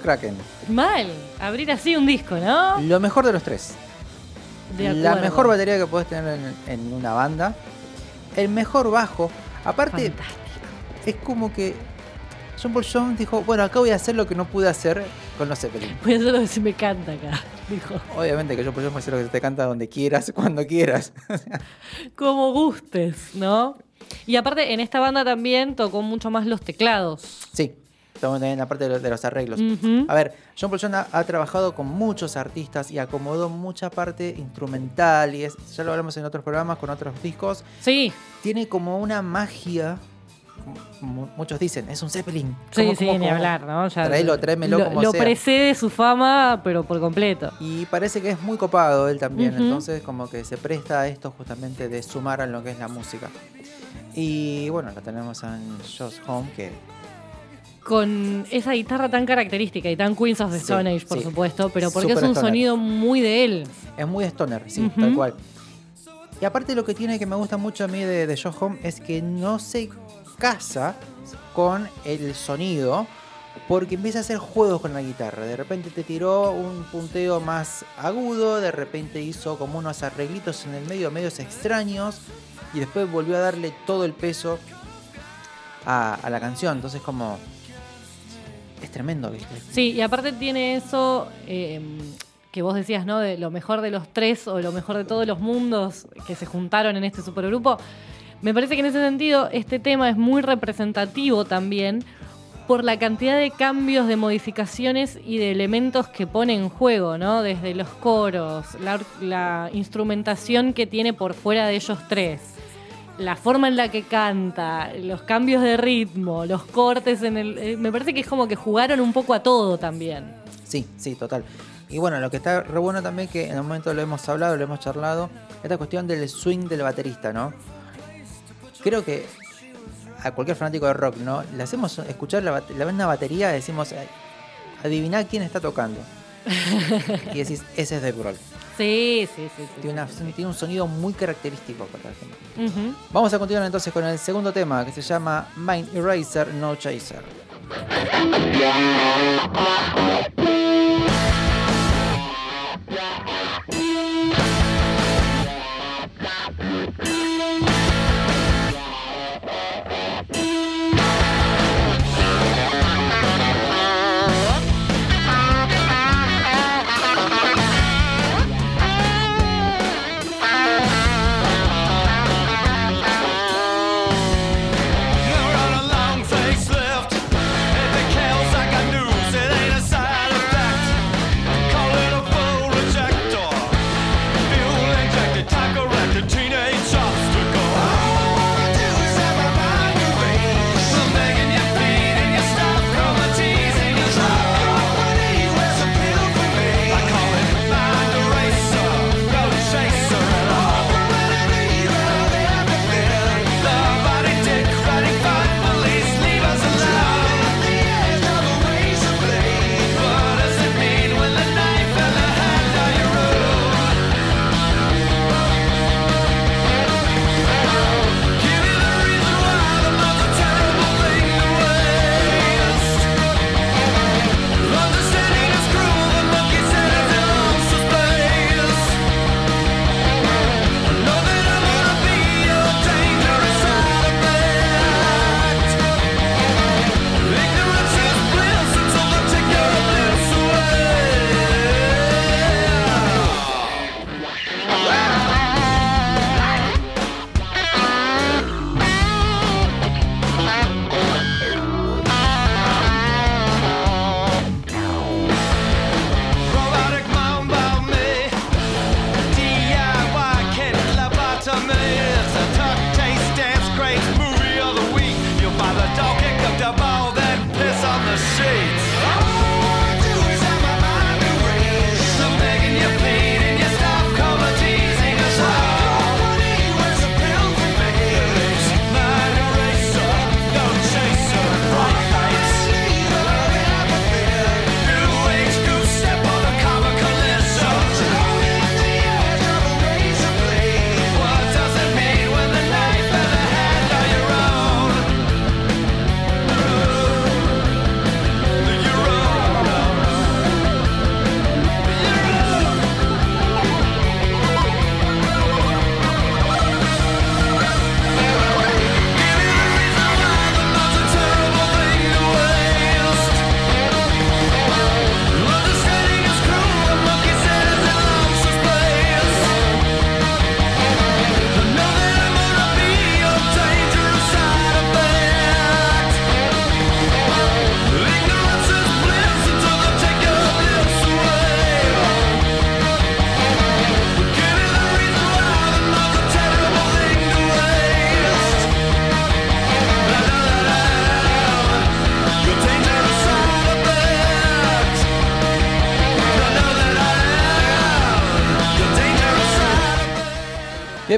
Kraken. Mal, abrir así un disco, ¿no? Lo mejor de los tres. De la mejor batería que puedes tener en, en una banda. El mejor bajo. Aparte, Fantástico. es como que John Paul Jones dijo, bueno, acá voy a hacer lo que no pude hacer con los Zeppelin. Voy a hacer lo que se me canta acá, dijo. Obviamente que John Paul Jones puede hacer lo que se te canta donde quieras, cuando quieras. Como gustes, ¿no? Y aparte, en esta banda también tocó mucho más los teclados. sí, estamos en la parte de los, de los arreglos. A ver, John Paul Jones ha, ha trabajado con muchos artistas y acomodó mucha parte instrumental y es, ya lo hablamos en otros programas, con otros discos. Sí, Tiene como una magia, mu- muchos dicen, es un Zeppelin. sí, ¿Cómo, sí, cómo, ni cómo? hablar, ¿no? Ya tráemelo lo, como lo sea. precede su fama, pero por completo. Y parece que es muy copado él también, entonces como que se presta a esto justamente de sumar a lo que es la música. Y bueno, lo tenemos en Josh Home, que Con esa guitarra tan característica y tan Queens of the Sí, Stone Age, por sí. supuesto, pero porque es un stoner. sonido muy de él. es muy stoner, sí, tal cual. Y aparte lo que tiene que me gusta mucho a mí de, de Josh Home es que no se casa con el sonido porque empieza a hacer juegos con la guitarra. De repente te tiró un punteo más agudo, de repente hizo como unos arreglitos en el medio, medios extraños, y después volvió a darle todo el peso a, a la canción. Entonces como... Es tremendo, ¿viste? Sí, y aparte tiene eso eh, que vos decías, ¿no? De lo mejor de los tres o lo mejor de todos los mundos que se juntaron en este supergrupo. Me parece que en ese sentido este tema es muy representativo también por la cantidad de cambios, de modificaciones y de elementos que pone en juego, ¿no? Desde los coros, la, la instrumentación que tiene por fuera de ellos tres. La forma en la que canta, los cambios de ritmo, los cortes en el. eh, me parece que es como que jugaron un poco a todo también. Sí, sí, total. Y bueno, lo que está re bueno también que en un momento lo hemos hablado, lo hemos charlado, esta cuestión del swing del baterista, ¿no? Creo que a cualquier fanático de rock, ¿no? Le hacemos escuchar la, la una batería y decimos, adiviná quién está tocando. y decís, ese es Dave Grohl. Sí, sí, sí. sí. Tiene, una- tiene un sonido muy característico para la gente. Vamos a continuar entonces con el segundo tema que se llama Mind Eraser No Chaser.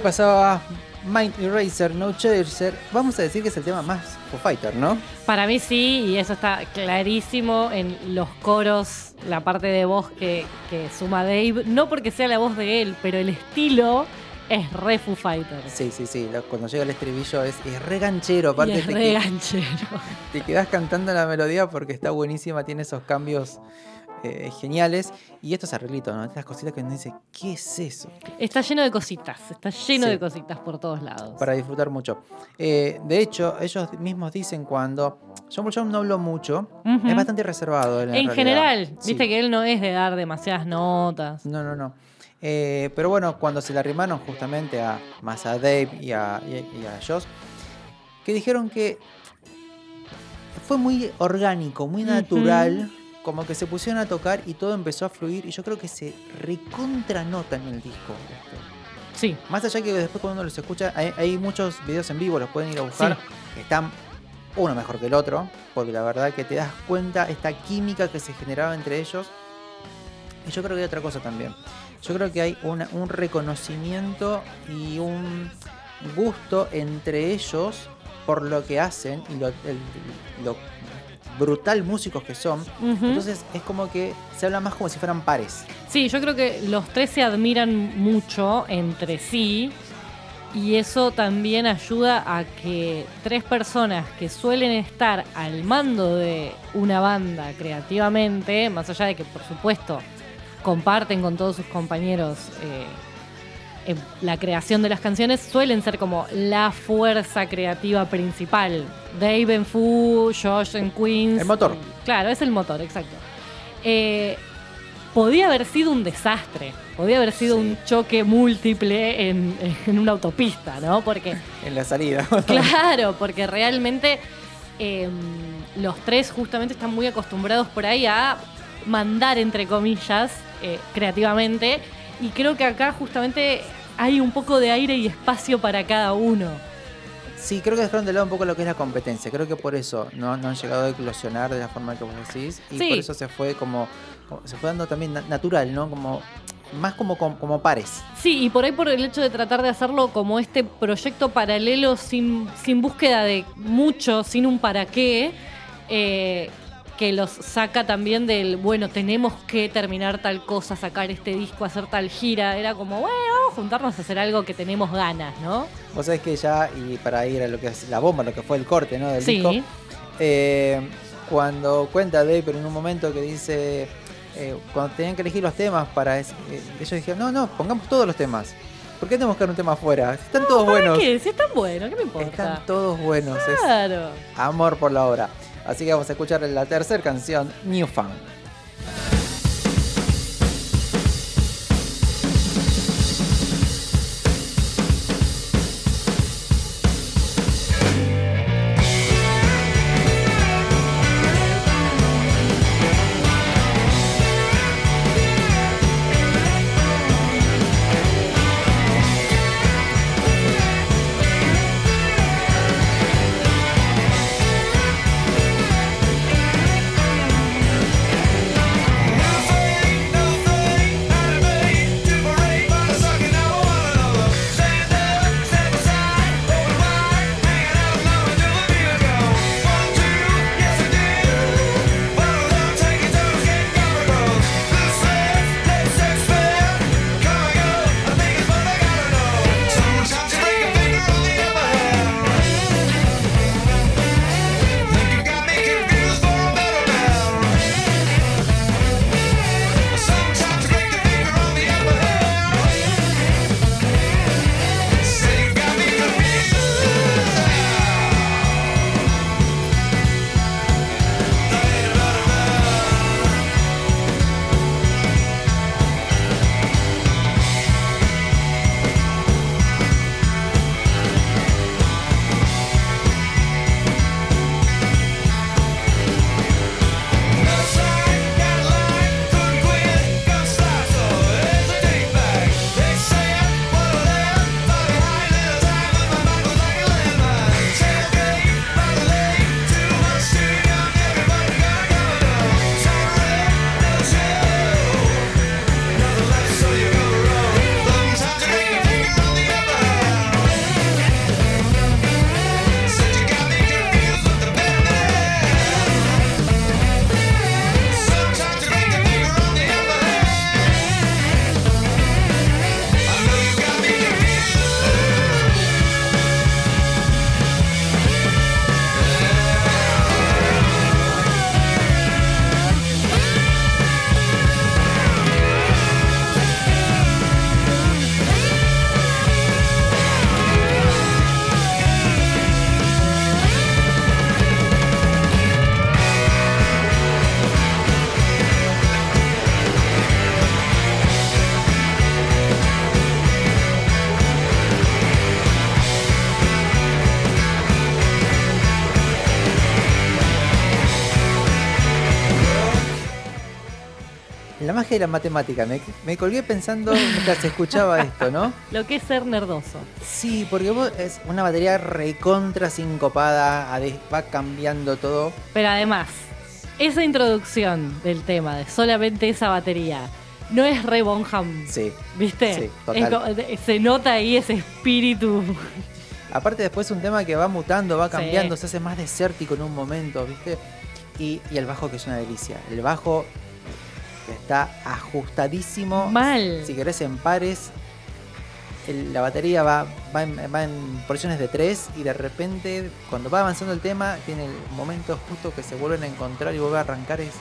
Pasaba? Mind Eraser No Chaser. Vamos a decir que es el tema más Foo Fighter, ¿no? Para mí sí, y eso está clarísimo en los coros, la parte de voz que, que suma Dave. No porque sea la voz de él, pero el estilo es re Foo Fighters. Sí, sí, sí. Cuando llega el estribillo es, es re ganchero. Y Aparte es te, re ganchero. te quedas cantando la melodía porque está buenísima, tiene esos cambios eh, geniales. Y estos arreglitos, ¿no? Estas cositas que uno dice, ¿qué es eso? Está lleno de cositas, está lleno Sí. de cositas por todos lados. Para disfrutar mucho. Eh, de hecho, ellos mismos dicen cuando. John Paul Jones no habló mucho, es bastante reservado. En general, Sí. viste que él no es de dar demasiadas notas. No, no, no. Eh, pero bueno, cuando se le arrimaron justamente a más a Dave y a, y a- y a Josh, que dijeron que fue muy orgánico, muy natural, como que se pusieron a tocar y todo empezó a fluir y yo creo que se recontranota en el disco. esto. Sí. Más allá que después cuando uno los escucha, hay, hay muchos videos en vivo, los pueden ir a buscar. que Están uno mejor que el otro, porque la verdad que te das cuenta esta química que se generaba entre ellos. Y yo creo que hay otra cosa también. Yo creo que hay una- un reconocimiento y un gusto entre ellos por lo que hacen y lo, el- lo brutal músicos que son. Entonces es como que se habla más como si fueran pares. Sí, yo creo que los tres se admiran mucho entre sí y eso también ayuda a que tres personas que suelen estar al mando de una banda creativamente, más allá de que por supuesto comparten con todos sus compañeros eh, en la creación de las canciones, suelen ser como la fuerza creativa principal. Dave en Foo, Josh en Queens. El motor. Claro, es el motor, exacto. Eh, podía haber sido un desastre, podía haber sido un choque múltiple en, en una autopista, ¿no? Porque, En la salida. claro, porque realmente eh, los tres justamente están muy acostumbrados por ahí a mandar, entre comillas, eh, creativamente, y creo que acá justamente hay un poco de aire y espacio para cada uno. Sí, creo que dejaron de lado un poco lo que es la competencia. Creo que por eso no, no han llegado a eclosionar de la forma que vos decís. Y Sí. por eso se fue como, como- Se fue dando también na- natural, ¿no? Como. Más como, como, como pares. Sí, y por ahí por el hecho de tratar de hacerlo como este proyecto paralelo sin, sin búsqueda de mucho, sin un para qué, eh, que los saca también del, bueno, tenemos que terminar tal cosa, sacar este disco, hacer tal gira. Era como, bueno, vamos a juntarnos a hacer algo que tenemos ganas, ¿no? Vos sabés que ya, y para ir a lo que es la bomba, lo que fue el corte, ¿no? Del Sí. disco. eh, cuando cuenta Dave, pero en un momento que dice. eh, cuando tenían que elegir los temas para. eh, ellos dijeron, no, no, pongamos todos los temas. ¿Por qué tenemos que dar un tema afuera? Están todos ¿Para buenos. qué? Si es tan bueno, ¿qué me importa? Están todos buenos. Es Claro. amor por la obra. Así que vamos a escuchar la tercera canción, New la matemática. Me, me colgué pensando mientras escuchaba esto, ¿no? Lo que es ser nerdoso. Sí, porque vos es una batería recontra sincopada, va cambiando todo. Pero además, esa introducción del tema de solamente esa batería no es re Bonham. Sí. ¿Viste? Sí, Es total. co- de- se nota ahí ese espíritu. Aparte después un tema que va mutando, va Sí. cambiando, se hace más desértico en un momento, ¿viste? Y, y el bajo que es una delicia. El bajo está ajustadísimo. Mal. Si querés en pares, el- la batería va, va, en, va en porciones de tres y de repente cuando va avanzando el tema tiene el momento justo que se vuelven a encontrar y vuelve a arrancar. Es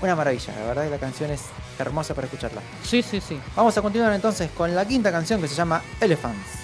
una maravilla, la verdad que la canción es hermosa para escucharla. Sí, sí, sí. Vamos a continuar entonces con la quinta canción que se llama Elephants.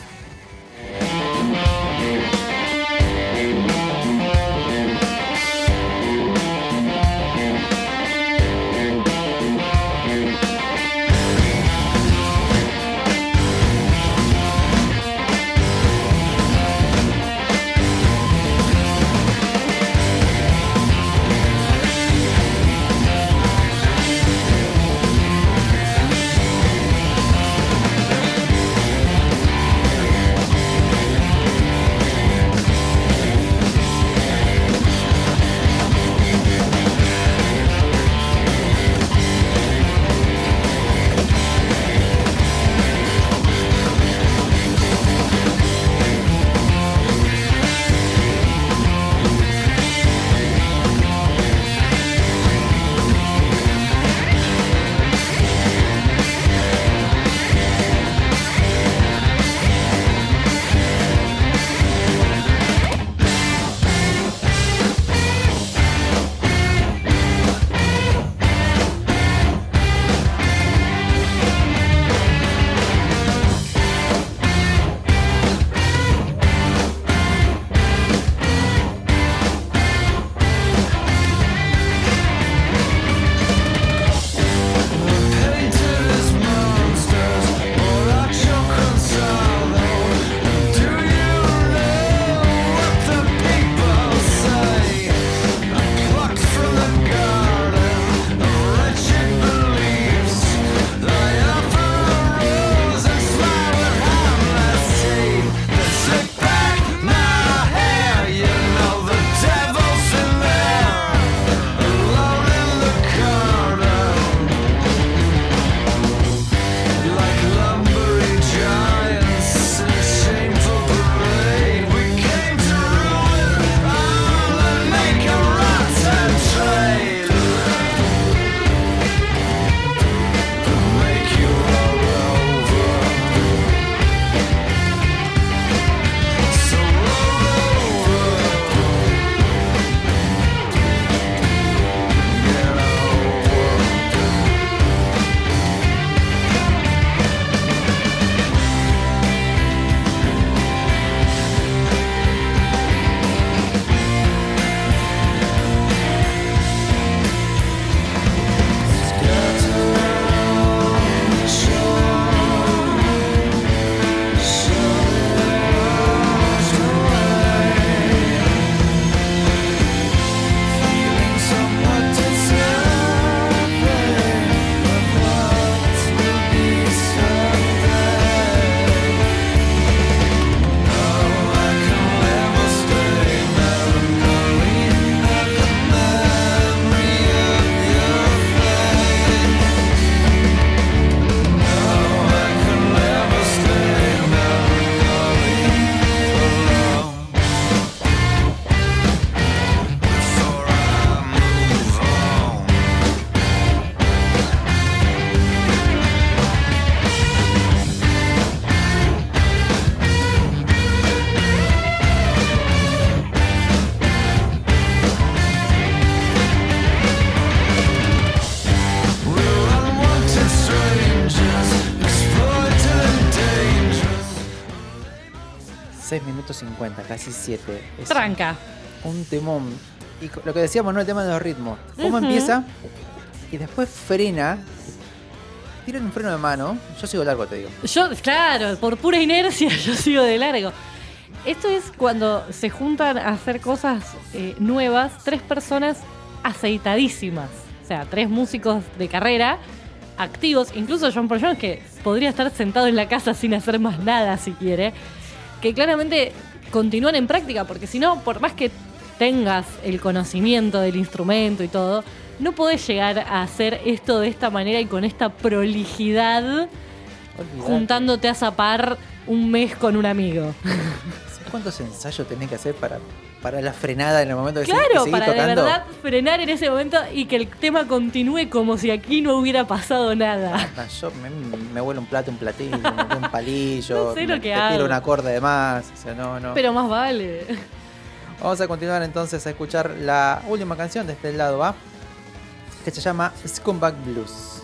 Seis minutos 50, casi 7. Es Tranca. un temón. Y lo que decíamos, ¿no? El tema de los ritmos. ¿Cómo empieza? Y después frena. Tira un freno de mano. Yo sigo largo, te digo. Yo, claro, por pura inercia yo sigo de largo. Esto es cuando se juntan a hacer cosas eh, nuevas, tres personas aceitadísimas. O sea, tres músicos de carrera activos, incluso John Paul Jones, que podría estar sentado en la casa sin hacer más nada si quiere, que claramente continúan en práctica, porque si no, por más que tengas el conocimiento del instrumento y todo, no podés llegar a hacer esto de esta manera y con esta prolijidad Olvidate. juntándote a zapar un mes con un amigo. ¿Cuántos ensayos tenés que hacer para, para la frenada en el momento de se- Claro, seguir para de verdad frenar en ese momento y que el tema continúe como si aquí no hubiera pasado nada. Ah, Yo me, me vuelo un plato, un platillo, me un palillo, No sé lo me- que te hago. tiro un acorde de más. O sea, no, no. Pero más vale. Vamos a continuar entonces a escuchar la última canción de este lado, ¿va? Que se llama Scumbag Blues.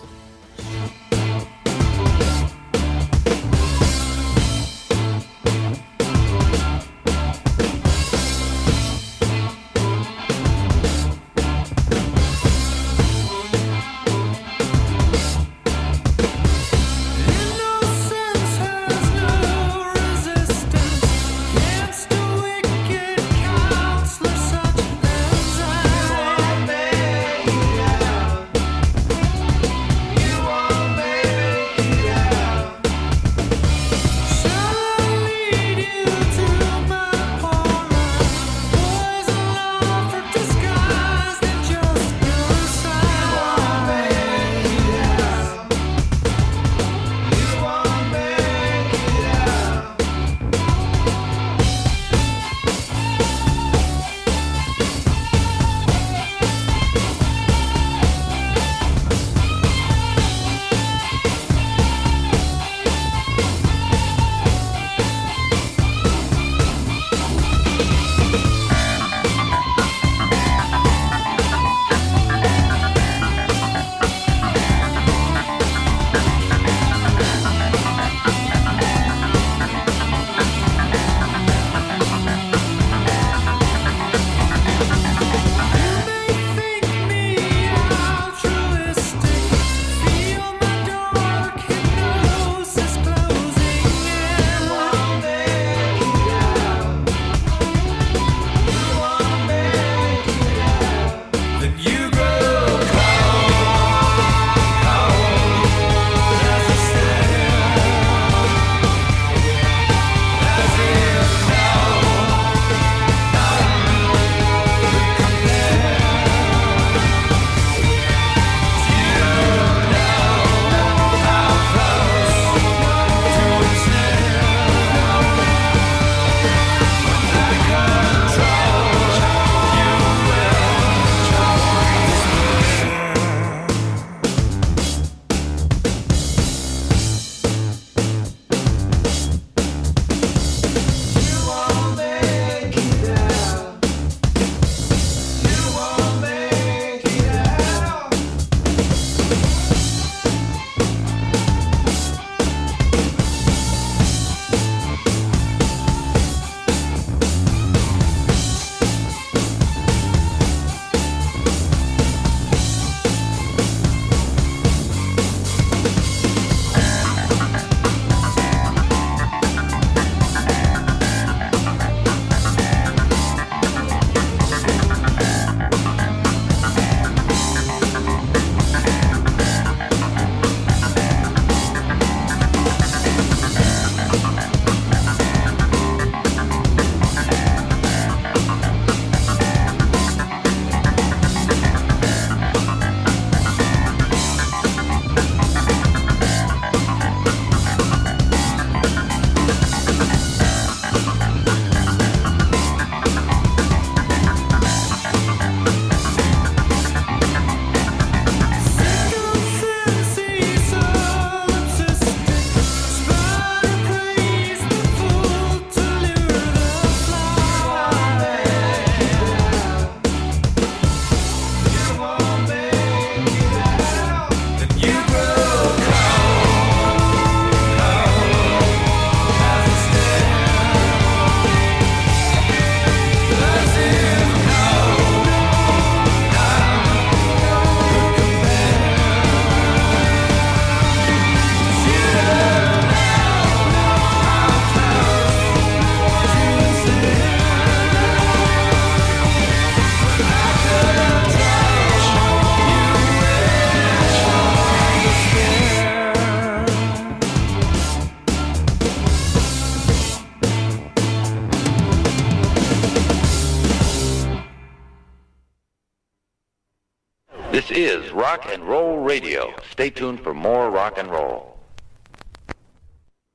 Radio. Stay tuned for more rock and roll.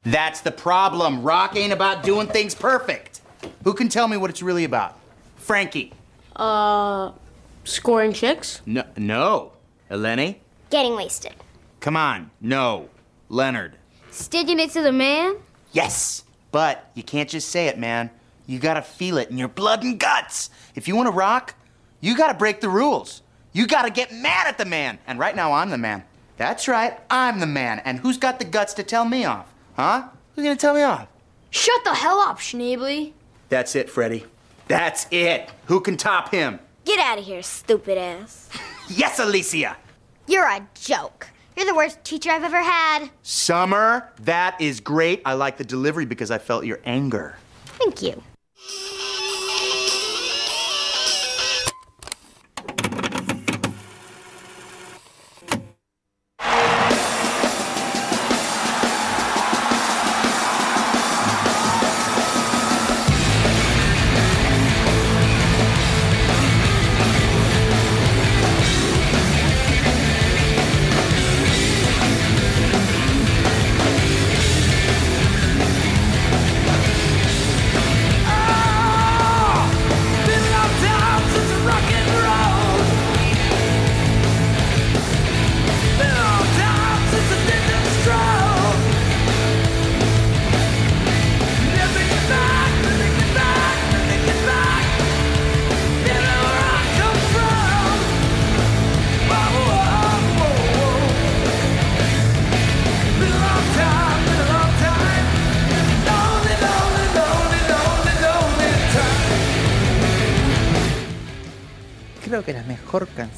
That's the problem. Rock ain't about doing things perfect. Who can tell me what it's really about? Frankie. Uh, scoring chicks? No. No. Eleni? Getting wasted. Come on. No. Leonard. Sticking it to the man? Yes. But you can't just say it, man. You gotta feel it in your blood and guts. If you wanna rock, you gotta break the rules. You gotta get mad at the man. And right now, I'm the man. That's right, I'm the man. And who's got the guts to tell me off? Huh? Who's gonna tell me off? Shut the hell up, Schneebly. That's it, Freddie. That's it. Who can top him? Get out of here, stupid ass. Yes, Alicia. You're a joke. You're the worst teacher I've ever had. Summer, that is great. I like the delivery because I felt your anger. Thank you.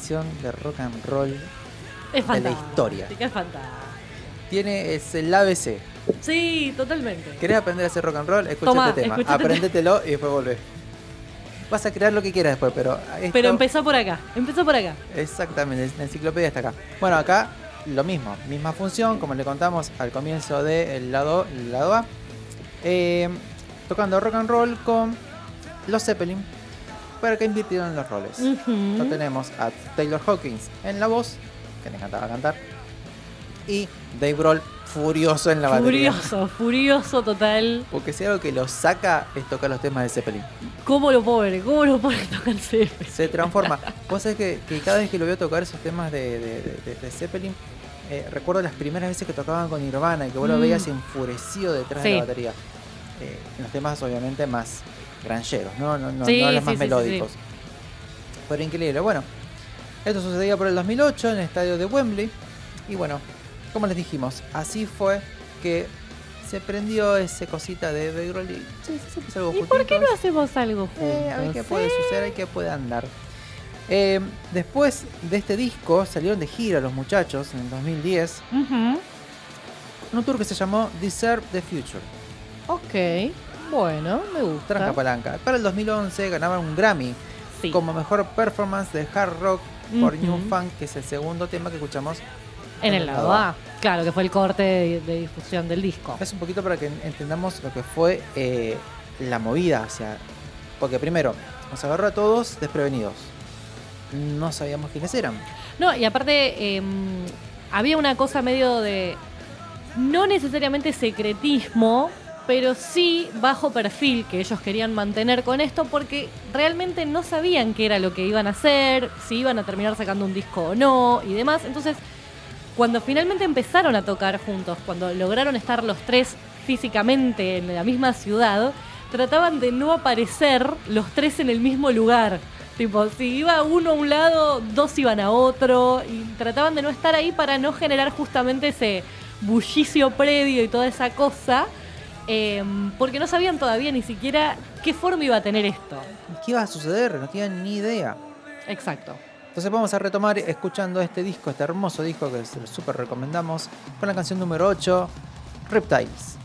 Canción de rock and roll Es de la historia. Es. Tiene es el ABC. Sí, totalmente. ¿Querés aprender a hacer rock and roll? Escucha Tomá, este tema. Apréndetelo y después volvés. Vas a crear lo que quieras después, pero. esto- Pero empezó por acá. Empezó por acá. Exactamente, la enciclopedia está acá. Bueno, acá lo mismo, misma función, como le contamos al comienzo del lado, el lado A. Eh, tocando rock and roll con los Zeppelin. Para que invirtieron los roles. Lo tenemos a Taylor Hawkins en la voz, que le encantaba cantar. Y Dave Grohl furioso en la batería. Furioso, furioso total. Porque si algo que lo saca es tocar los temas de Zeppelin. ¿Cómo lo pobre? ¿Cómo lo pobre tocar CF? se transforma. Vos sabés que, que cada vez que lo veo tocar esos temas de, de- de- de Zeppelin, eh, recuerdo las primeras veces que tocaban con Nirvana y que vos lo Mm. veías enfurecido detrás de la batería. Eh, en los temas obviamente más granjeros, no, no, no, Sí, no los más sí, sí, melódicos. Pero increíble. Bueno, esto sucedía por el 2008 en el estadio de Wembley. Y bueno, como les dijimos, así fue que se prendió ese cosita de Grohl y sí, sí, sí, algo ¿Y por qué no hacemos algo juntos? Eh, a ver qué puede eh? suceder, hay que puede andar. Eh, después de este disco salieron de gira los muchachos en el 2010 Ujú. en un tour que se llamó Deserve the Future. Ok. Bueno, me gusta. Tranca palanca. Para el 2011 ganaban un Grammy Sí. como mejor performance de hard rock por. New Funk, que es el segundo tema que escuchamos. En el lado A. Claro, que fue el corte de, de difusión del disco. Es un poquito para que entendamos lo que fue eh, la movida. O sea, porque primero, nos agarró a todos desprevenidos. No sabíamos quiénes eran. No, y aparte em, había una cosa medio de no necesariamente secretismo, pero sí bajo perfil que ellos querían mantener con esto porque realmente no sabían qué era lo que iban a hacer, si iban a terminar sacando un disco o no y demás. Entonces, cuando finalmente empezaron a tocar juntos, cuando lograron estar los tres físicamente en la misma ciudad, trataban de no aparecer los tres en el mismo lugar. Tipo, si iba uno a un lado, dos iban a otro, y trataban de no estar ahí para no generar justamente ese bullicio previo y toda esa cosa, eh, porque no sabían todavía ni siquiera qué forma iba a tener esto. ¿Qué iba a suceder? No tenían ni idea. Exacto. Entonces vamos a retomar escuchando este disco, este hermoso disco que se lo súper recomendamos, con la canción número 8, Reptiles.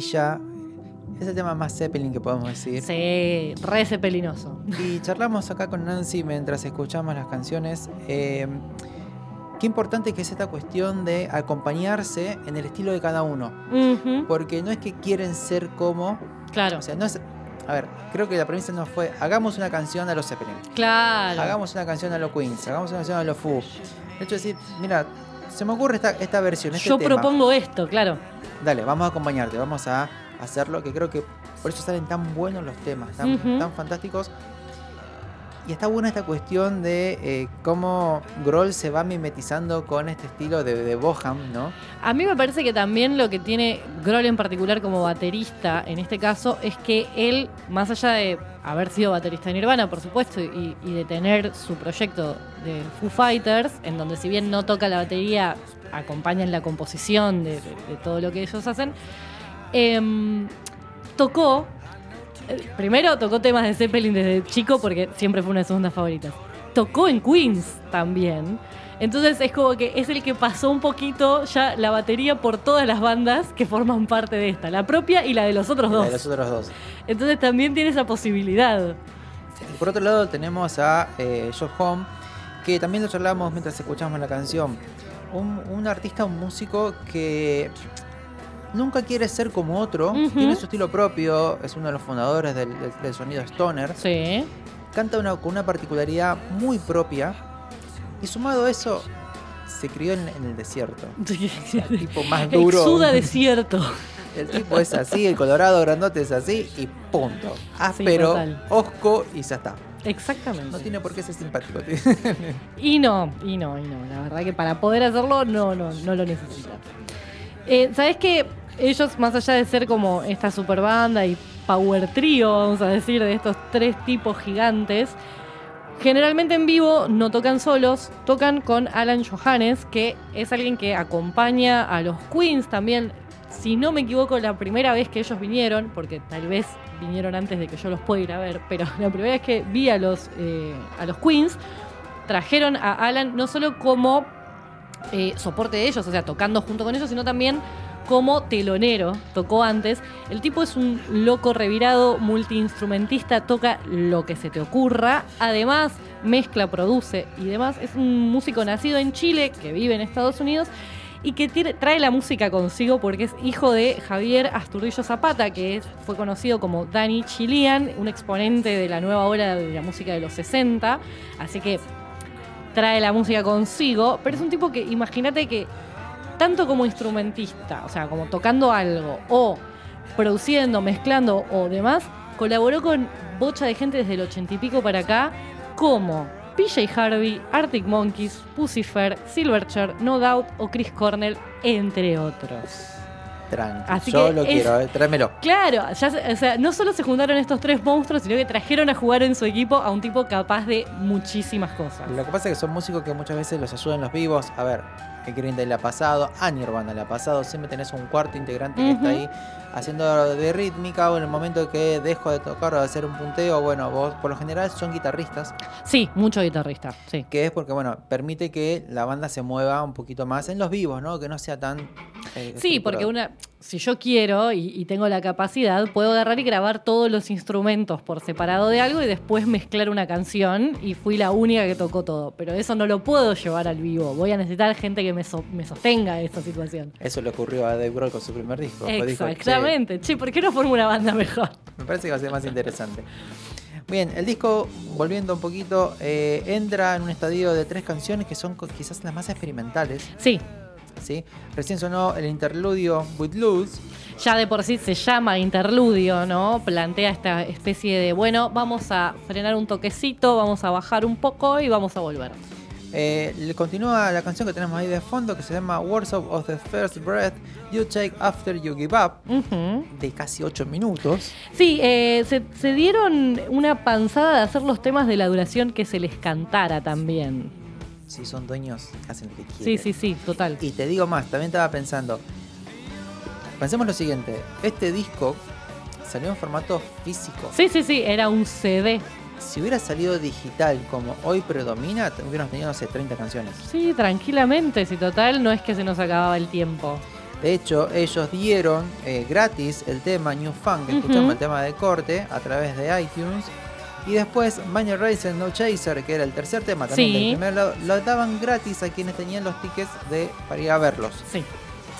Maravilla. Es el tema más Zeppelin que podemos decir. Sí, re cepelinoso. Y charlamos acá con Nancy mientras escuchamos las canciones. eh, qué importante que es esta cuestión de acompañarse en el estilo de cada uno. Ujú, Porque no es que quieren ser como. Claro, O sea, no es. A ver, creo que la premisa no fue. Hagamos una canción a los Zeppelin. claro. Hagamos una canción a los Queens. Hagamos una canción a los Foo. De hecho, decir, mira, se me ocurre esta, esta versión. Este Yo tema. propongo esto, claro. Dale, vamos a acompañarte, vamos a hacerlo, que creo que por eso salen tan buenos los temas, tan fantásticos. Y está buena esta cuestión de eh, cómo Grohl se va mimetizando con este estilo de, de Boham, ¿no? A mí me parece que también lo que tiene Grohl en particular como baterista en este caso es que él, más allá de haber sido baterista de Nirvana, por supuesto, y, de tener su proyecto de Foo Fighters, en donde si bien no toca la batería, acompaña en la composición de, todo lo que ellos hacen, em, tocó, primero tocó temas de Zeppelin desde chico porque siempre fue una de sus bandas favoritas. Tocó en Queens también. Entonces es como que es el que pasó un poquito ya la batería por todas las bandas que forman parte de esta, la propia y la de los otros La dos. de los otros dos. Entonces también tiene esa posibilidad. Y por otro lado tenemos a eh, Joe Home, que también lo charlamos mientras escuchamos la canción. Un, un artista, un músico que nunca quiere ser como otro, tiene su estilo propio, es uno de los fundadores del, del- del sonido stoner. Sí. canta una- con una particularidad muy propia y sumado a eso se crió en, en el desierto. El tipo más duro. Exuda desierto. El tipo es así, el colorado grandote es así y punto. Áspero, total. osco y ya está. Exactamente. No tiene por qué ser simpático. Y no, y no, y no. La verdad que para poder hacerlo no, no, no lo necesita. Eh, ¿Sabes qué? Ellos, más allá de ser como esta super banda y power trio, vamos a decir, de estos tres tipos gigantes, generalmente en vivo no tocan solos, tocan con Alan Johannes, que es alguien que acompaña a los Queens también. Si no me equivoco, la primera vez que ellos vinieron, porque tal vez vinieron antes de que yo los pueda ir a ver, pero la primera vez que vi a los, eh, a los Queens, trajeron a Alan no solo como eh, soporte de ellos, o sea, tocando junto con ellos, sino también como telonero, tocó antes. El tipo es un loco revirado, multiinstrumentista, toca lo que se te ocurra, además mezcla, produce y demás. Es un músico nacido en Chile, que vive en Estados Unidos y que trae la música consigo porque es hijo de Javier Astudillo Zapata, que fue conocido como Danny Chilian, un exponente de la nueva ola de la música de los 60. Así que trae la música consigo, pero es un tipo que, imagínate que tanto como instrumentista, o sea, como tocando algo, o produciendo, mezclando o demás, colaboró con bocha de gente desde el ochenta y pico para acá, como PJ Harvey, Arctic Monkeys, Pucifer, Silverchair, No Doubt o Chris Cornell, entre otros. Tranqui, Así yo que lo es- quiero, eh, tráemelo. Claro, ya o sea, no solo se juntaron estos tres monstruos, sino que trajeron a jugar en su equipo a un tipo capaz de muchísimas cosas. Lo que pasa es que son músicos que muchas veces los ayudan los vivos. A ver, que Green Day ha pasado, a Nirvana le ha pasado. Siempre tenés un cuarto integrante que está ahí haciendo de rítmica o en el momento que dejo de tocar o de hacer un punteo. Bueno, vos por lo general son guitarristas, Sí, mucho guitarrista, sí. que es porque, bueno, permite que la banda se mueva un poquito más en los vivos, ¿no? Que no sea tan. eh, Sí, porque una si yo quiero y, y tengo la capacidad, puedo agarrar y grabar todos los instrumentos por separado de algo y después mezclar una canción y fui la única que tocó todo. Pero eso no lo puedo llevar al vivo. Voy a necesitar gente que me, so- me sostenga esa situación. Eso le ocurrió a Dave Grohl con su primer disco. Dijo, "Che, Exactamente. Che, ¿por qué no formo una banda mejor? Me parece que va a ser más interesante. Bien, el disco, volviendo un poquito, eh, entra en un estadio de tres canciones que son quizás las más experimentales. Sí, ¿sí? Recién sonó el interludio With Luz. ya de por sí se llama interludio, ¿no? Plantea esta especie de, bueno, vamos a frenar un toquecito, vamos a bajar un poco y vamos a volver. Eh, continúa la canción que tenemos ahí de fondo que se llama Words of, the First Breath You Take After You Give Up, de casi 8 minutos. Sí, eh, se, se dieron una panzada de hacer los temas de la duración que se les cantara también. Si son dueños, hacen lo que quieren. Sí, sí, sí, total. Y te digo más, también estaba pensando. Pensemos lo siguiente: este disco salió en formato físico. Sí, sí, sí, era un CD. Si hubiera salido digital como hoy predomina, hubiéramos tenido, no sé, 30 canciones. Sí, tranquilamente, si total no es que se nos acababa el tiempo. De hecho, ellos dieron eh, gratis el tema New Funk, que escuchamos el tema de corte, a través de iTunes. Y después Bunny Racer No Chaser, que era el tercer tema también Sí. del primer lado, lo daban gratis a quienes tenían los tickets de, para ir a verlos. Sí.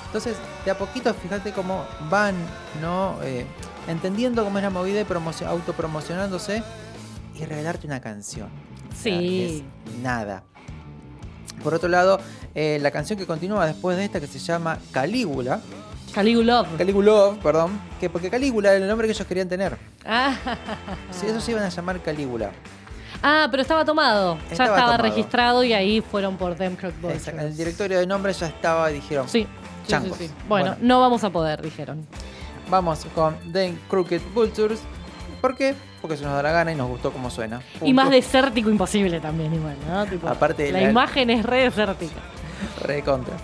Entonces, de a poquito, fíjate cómo van ¿no? Eh, entendiendo cómo es la movida y promocio- autopromocionándose y regalarte una canción. O sea, Sí. es nada. Por otro lado, eh, la canción que continúa después de esta, que se llama Calígula. Caligulov. Calígula, perdón. Que porque Calígula era el nombre que ellos querían tener. Ah, Si ellos se iban a llamar Calígula. Ah, pero estaba tomado. ya Estaba tomado. registrado y ahí fueron por Them Crook Exacto, El directorio de nombre ya estaba y dijeron. Sí, sí, sí, sí. Bueno, no vamos a poder, dijeron. Vamos con The Crooked Vultures. ¿Por qué? Porque se nos da la gana y nos gustó cómo suena. Y más desértico imposible también, igual, ¿no? Tipo, Aparte, la, la- imagen es re desértica. Re contra.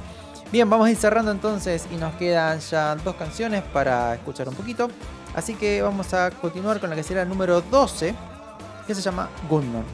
Bien, vamos a ir cerrando entonces y nos quedan ya dos canciones para escuchar un poquito. Así que vamos a continuar con la que será el número 12, que se llama Gunman.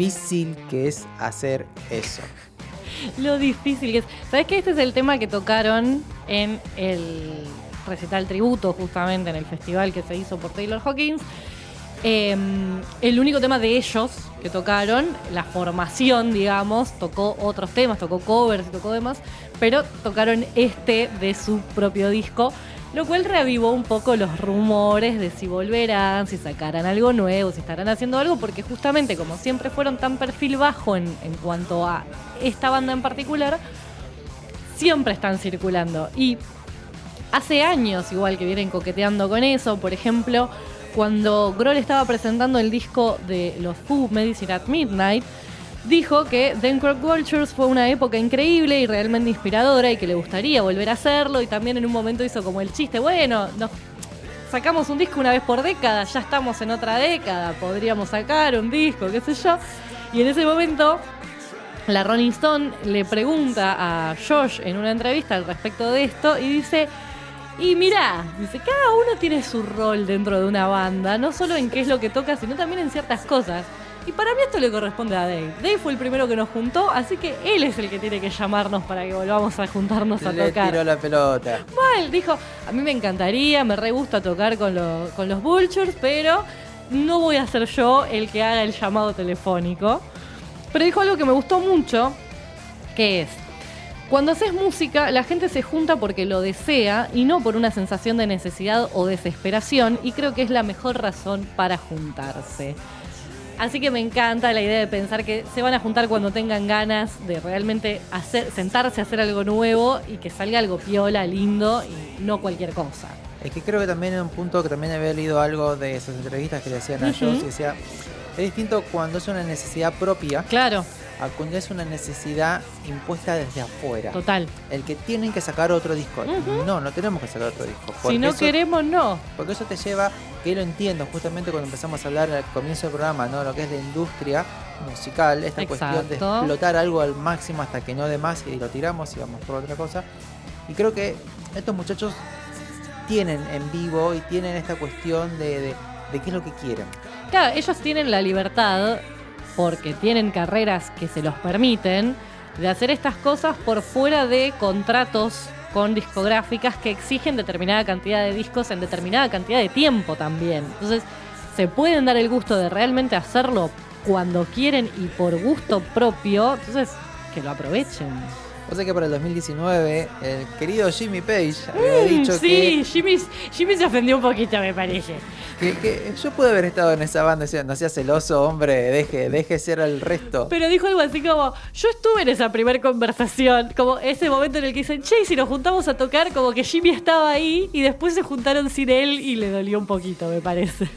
Difícil que es hacer eso. Lo difícil que es. ¿Sabes que este es el tema que tocaron en el recital tributo, justamente en el festival que se hizo por Taylor Hawkins? Eh, el único tema de ellos que tocaron, la formación, digamos, tocó otros temas, tocó covers y tocó demás, pero tocaron este de su propio disco, lo cual reavivó un poco los rumores de si volverán, si sacarán algo nuevo, si estarán haciendo algo, porque justamente como siempre fueron tan perfil bajo en, en cuanto a esta banda en particular, siempre están circulando. Y hace años igual que vienen coqueteando con eso, por ejemplo, cuando Grohl estaba presentando el disco de los Foo, Medicine at Midnight, dijo que Croc Vultures fue una época increíble y realmente inspiradora y que le gustaría volver a hacerlo y también en un momento hizo como el chiste, bueno, nos sacamos un disco una vez por década, ya estamos en otra década, podríamos sacar un disco, qué sé yo. Y en ese momento la Rolling Stone le pregunta a Josh en una entrevista al respecto de esto y dice, y mirá, dice, cada uno tiene su rol dentro de una banda, no solo en qué es lo que toca, sino también en ciertas cosas. Y para mí esto le corresponde a Dave. Dave fue el primero que nos juntó, así que él es el que tiene que llamarnos para que volvamos a juntarnos a Le tocar. tiró la pelota. Mal, dijo, a mí me encantaría, me re gusta tocar con, lo- con los Vultures, pero no voy a ser yo el que haga el llamado telefónico. Pero dijo algo que me gustó mucho, que es, cuando haces música, la gente se junta porque lo desea y no por una sensación de necesidad o desesperación, y creo que es la mejor razón para juntarse. Así que me encanta la idea de pensar que se van a juntar cuando tengan ganas de realmente hacer, sentarse a hacer algo nuevo y que salga algo piola, lindo y no cualquier cosa. Es que creo que también en un punto que también había leído algo de esas entrevistas que le hacían a. Joss y decía, es distinto cuando es una necesidad propia Claro, a cuando es una necesidad impuesta desde afuera. total. El que tienen que sacar otro disco. Ujú. No, no tenemos que sacar otro disco. Si no eso- queremos, no. Porque eso te lleva, que lo entiendo, justamente cuando empezamos a hablar al comienzo del programa, ¿no? Lo que es la industria musical, esta cuestión de Exacto. explotar algo al máximo hasta que no de más y lo tiramos y vamos por otra cosa. Y creo que estos muchachos tienen en vivo y tienen esta cuestión de, de, de qué es lo que quieren. Claro, ellos tienen la libertad, porque tienen carreras que se los permiten, de hacer estas cosas por fuera de contratos con discográficas que exigen determinada cantidad de discos en determinada cantidad de tiempo también. Entonces, se pueden dar el gusto de realmente hacerlo cuando quieren y por gusto propio, entonces que lo aprovechen. O sea que para el 2019 el querido Jimmy Page había Mm, dicho sí, Jimmy, Jimmy se ofendió un poquito, me parece. que, que- que yo pude haber estado en esa banda diciendo, no seas celoso, hombre, deje, deje ser al resto. Pero dijo algo así como, yo estuve en esa primera conversación, como ese momento en el que dicen, che, y si nos juntamos a tocar, como que Jimmy estaba ahí y después se juntaron sin él y le dolió un poquito, me parece.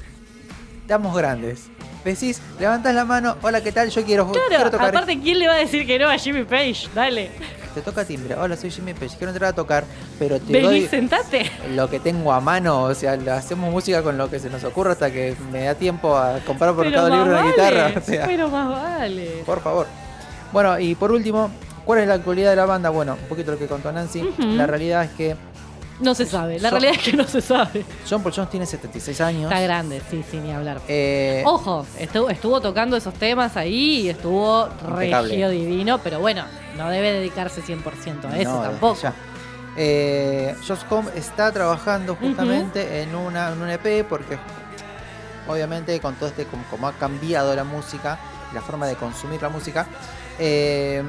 Estamos grandes. Decís, levantás la mano, hola, ¿qué tal? Yo quiero, quiero Claro, tocar. aparte, ¿quién le va a decir que no a Jimmy Page? Dale, Te toca timbre, hola, soy Jimmy Page, quiero entrar a tocar, pero te vení, doy sentate. lo que tengo a mano, o sea, hacemos música con lo que se nos ocurre hasta que me da tiempo a comprar por Pero Mercado más Libre una vale, guitarra. O sea, pero más vale. por favor. Bueno, y por último, ¿cuál es la actualidad de la banda? Bueno, un poquito lo que contó Nancy. La realidad es que No se sabe, la Son- realidad es que no se sabe. John Paul Jones tiene 76 años. Está grande, sí, sí, ni hablar. Eh, Ojo, estuvo, estuvo tocando esos temas ahí y estuvo Impecable. regio divino, pero bueno, no debe dedicarse 100% a eso no, tampoco. ya. Eh, Josh está trabajando justamente en, una, en un EP porque obviamente con todo este, como, como ha cambiado la música, la forma de consumir la música, eh,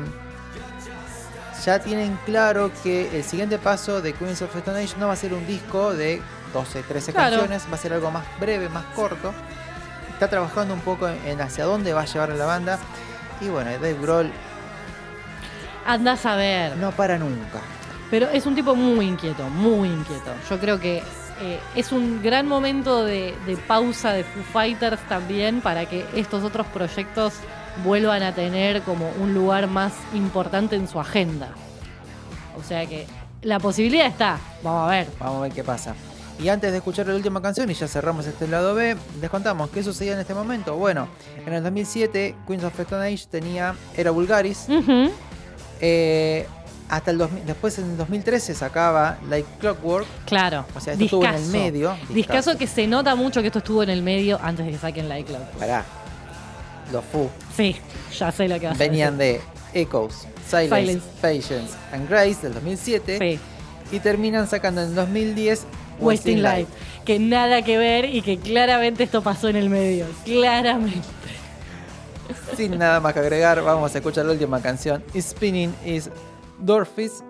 ya tienen claro que el siguiente paso de Queens of Stone Age no va a ser un disco de 12, 13 Claro. canciones, va a ser algo más breve, más corto. Está trabajando un poco en, hacia dónde va a llevar a la banda. Y bueno, Dave Grohl Andás a ver. no para nunca. Pero es un tipo muy inquieto, muy inquieto. Yo creo que eh, es un gran momento de, de pausa de Foo Fighters también para que estos otros proyectos vuelvan a tener como un lugar más importante en su agenda. O sea que la posibilidad está. Vamos a ver. Vamos a ver qué pasa. Y antes de escuchar la última canción y ya cerramos este lado B, les contamos qué sucedía en este momento. Bueno, en el 2007 Queens of Stone Age tenía Era Vulgaris. Eh, hasta el 2000 después en el 2013 sacaba Like Clockwork. Claro. O sea, esto estuvo en el medio. Discaso que se nota mucho que esto estuvo en el medio antes de que saquen la iCloud. Pará. Los Foo Sí, ya sé lo que vas a venían decir. de Echoes, Silence, Silence. Patience and Grace del 2007 Sí. y terminan sacando en el 2010 Wasting Light. Que nada que ver y que claramente esto pasó en el medio. Claramente. Sin nada más que agregar, vamos a escuchar la última canción. Spinning is Dorfis.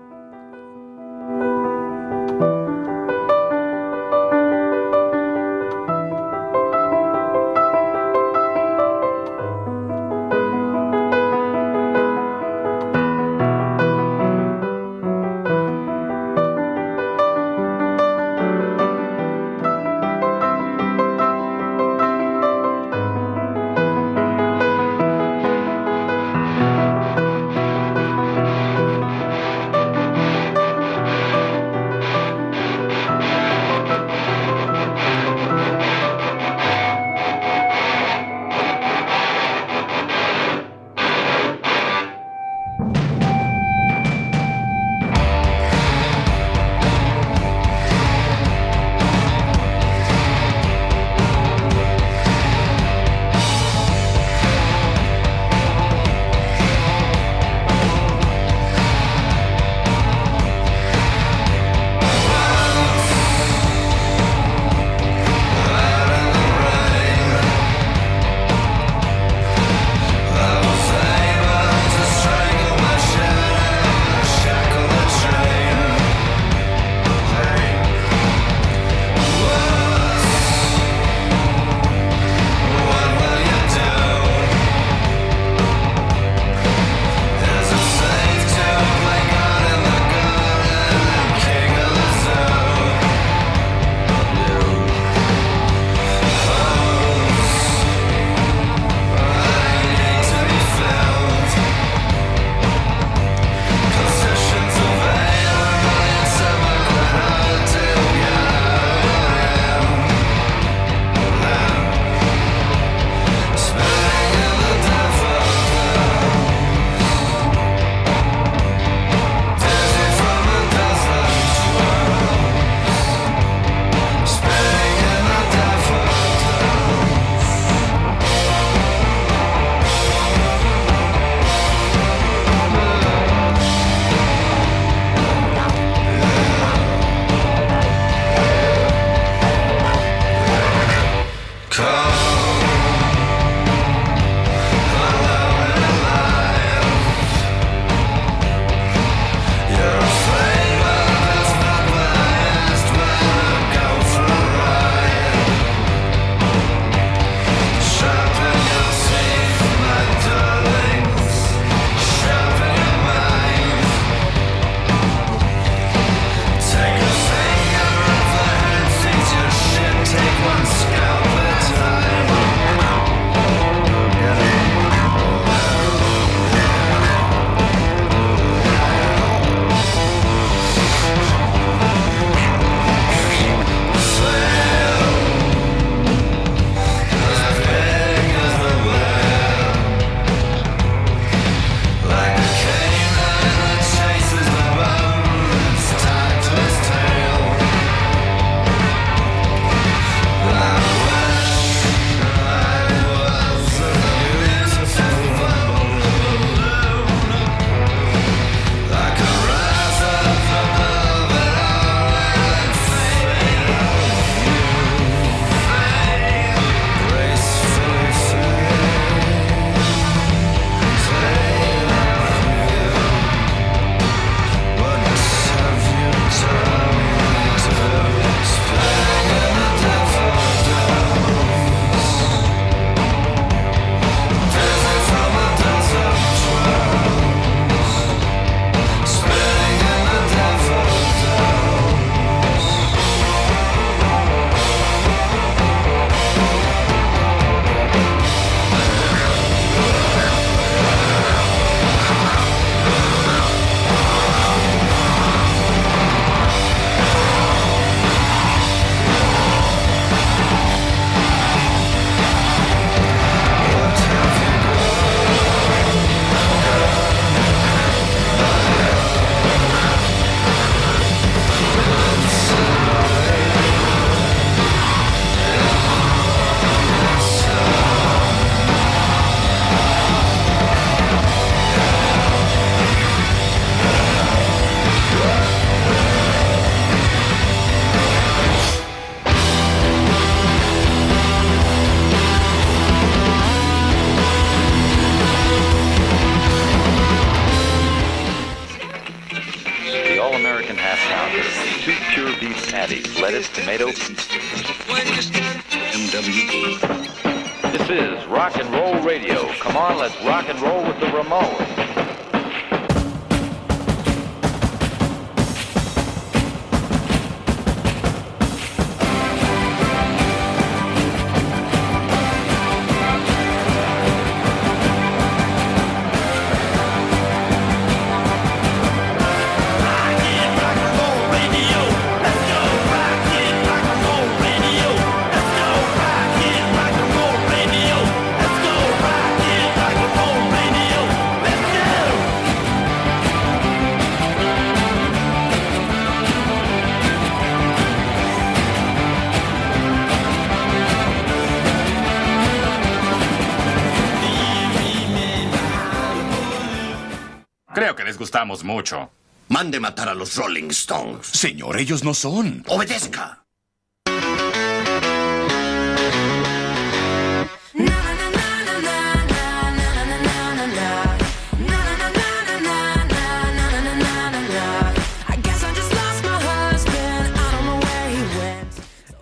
Mucho. Mande matar a los Rolling Stones. Señor, ellos no son. Obedezca.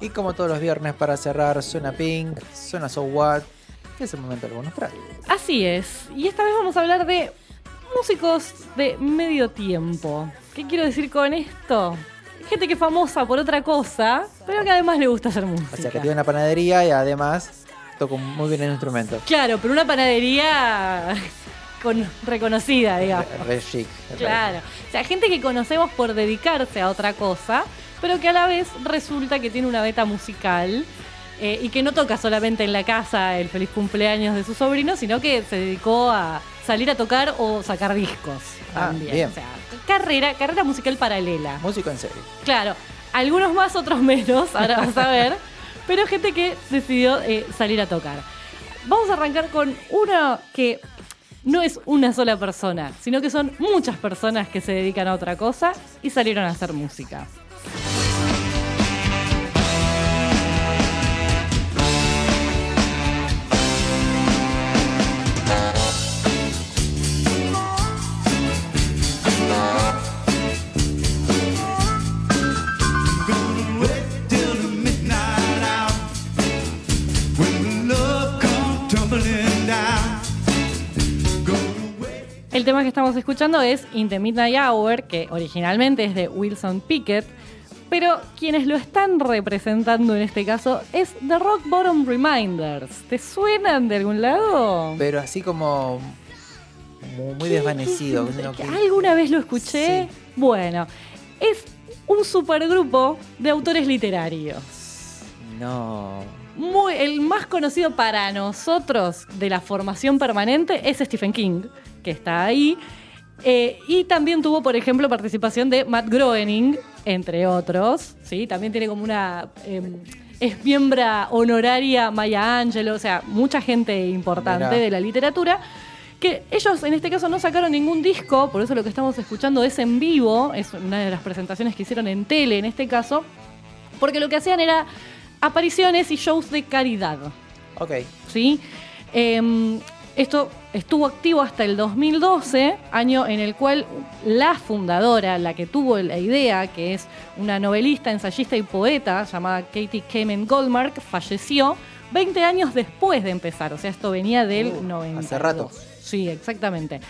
Y como todos los viernes para cerrar, suena Pink, suena So What, es el momento bonus track. Así es. Y esta vez vamos a hablar de músicos de medio tiempo. ¿Qué quiero decir con esto? Gente que es famosa por otra cosa, pero que además le gusta hacer música. O sea, que tiene una panadería y además toca muy bien el instrumento. Claro, pero una panadería con reconocida, digamos. Re chic. re- Claro. O sea, gente que conocemos por dedicarse a otra cosa, pero que a la vez resulta que tiene una beta musical eh, y que no toca solamente en la casa el feliz cumpleaños de su sobrino, sino que se dedicó a salir a tocar o sacar discos. Ah, también. bien. O sea, carrera, carrera musical paralela. Músico en serio. Claro, algunos más, otros menos, ahora vas a ver, pero gente que decidió eh, salir a tocar. Vamos a arrancar con uno que no es una sola persona, sino que son muchas personas que se dedican a otra cosa y salieron a hacer música. El tema que estamos escuchando es In the Midnight Hour, que originalmente es de Wilson Pickett, pero quienes lo están representando en este caso es The Rock Bottom Reminders. ¿Te suenan de algún lado? Pero así como mu- muy desvanecido. que- ¿Alguna vez lo escuché? Bueno, es un supergrupo de autores literarios. No. Muy, el más conocido para nosotros de la formación permanente es Stephen King, que está ahí. Eh, y también tuvo, por ejemplo, participación de Matt Groening, entre otros. ¿sí? También tiene como una. eh, es honoraria Maya Angelou, o sea, mucha gente importante de la literatura. Que ellos en este caso no sacaron ningún disco, por eso lo que estamos escuchando es en vivo, es una de las presentaciones que hicieron en tele en este caso, porque lo que hacían era apariciones y shows de caridad. Ok. ¿sí? Em, esto estuvo activo hasta el 2012, año en el cual la fundadora, la que tuvo la idea, que es una novelista, ensayista y poeta llamada Katie Kamen Goldmark, falleció 20 años después de empezar. O sea, esto venía del Uh, 90. hace rato. Sí, exactamente.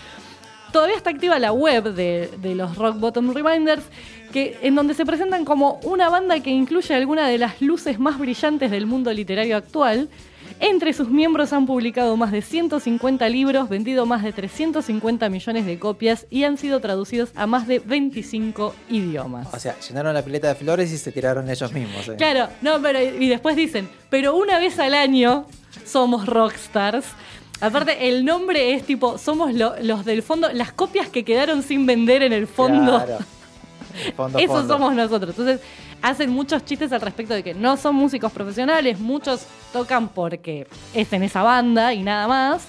Todavía está activa la web de, de los Rock Bottom Reminders, que, en donde se presentan como una banda que incluye algunas de las luces más brillantes del mundo literario actual. Entre sus miembros han publicado más de 150 libros, vendido más de 350 millones de copias y han sido traducidos a más de 25 idiomas. O sea, llenaron la pileta de flores y se tiraron ellos mismos. eh. Claro, no, pero y después dicen, pero una vez al año somos rockstars. Aparte, el nombre es tipo, somos lo- los del fondo, las copias que quedaron sin vender en el fondo. Claro. Fondo, fondo. somos nosotros. Entonces, hacen muchos chistes al respecto de que no son músicos profesionales, muchos tocan porque es en esa banda y nada más.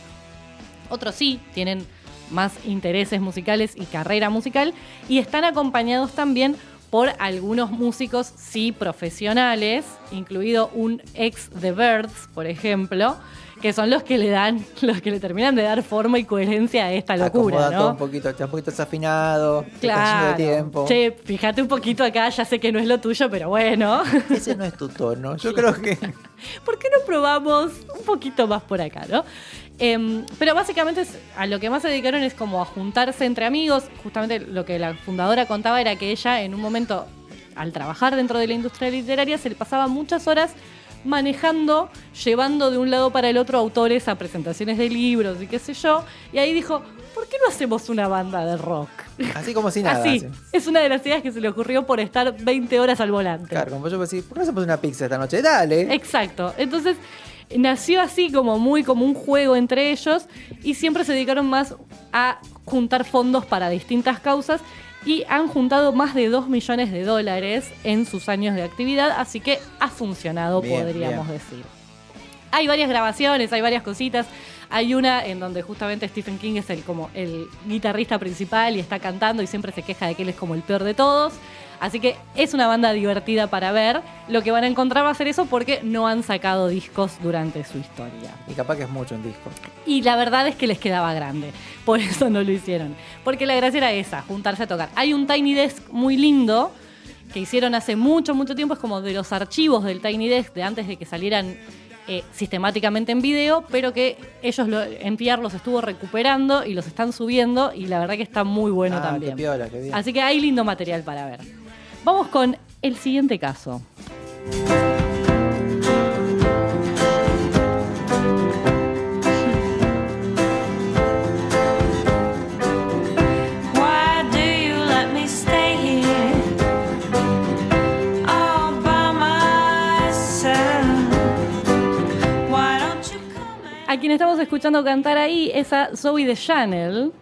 Otros sí, tienen más intereses musicales y carrera musical y están acompañados también por algunos músicos sí profesionales, incluido un ex The Birds, por ejemplo, que son los que le dan, los que le terminan de dar forma y coherencia a esta locura, Acomoda todo ¿no? un poquito, está un poquito desafinado, Claro. de tiempo. Che, fíjate un poquito acá, ya sé que no es lo tuyo, pero bueno. Ese no es tu tono. Yo creo que. ¿Por qué no probamos un poquito más por acá, no? Em, pero básicamente es- a lo que más se dedicaron es como a juntarse entre amigos. Justamente lo que la fundadora contaba era que ella en un momento, al trabajar dentro de la industria literaria, se le pasaba muchas horas manejando, llevando de un lado para el otro autores a presentaciones de libros y qué sé yo. Y ahí dijo, ¿por qué no hacemos una banda de rock? Así como si nada. Así. Es una de las ideas que se le ocurrió por estar 20 horas al volante. Claro, como yo decir, ¿por qué no hacemos una pizza esta noche? Dale. Exacto. Entonces nació así como muy como un juego entre ellos y siempre se dedicaron más a juntar fondos para distintas causas y han juntado más de 2 millones de dólares en sus años de actividad, así que ha funcionado, Bien, podríamos bien. decir. Hay varias grabaciones, hay varias cositas. Hay una en donde justamente Stephen King es el como el guitarrista principal y está cantando y siempre se queja de que él es como el peor de todos. Así que es una banda divertida para ver. Lo que van a encontrar va a ser eso porque no han sacado discos durante su historia. Y capaz que es mucho un disco. Y la verdad es que les quedaba grande. Por eso no lo hicieron. Porque la gracia era esa, juntarse a tocar. Hay un Tiny Desk muy lindo que hicieron hace mucho, mucho tiempo. Es como de los archivos del Tiny Desk de antes de que salieran eh, sistemáticamente en video, pero que ellos, lo, NPR los estuvo recuperando y los están subiendo. Y la verdad que está muy bueno ah, también. Qué piola, qué bien. Así que hay lindo material para ver. Vamos con el siguiente caso. A quien estamos escuchando cantar ahí es a Zoe de Chanel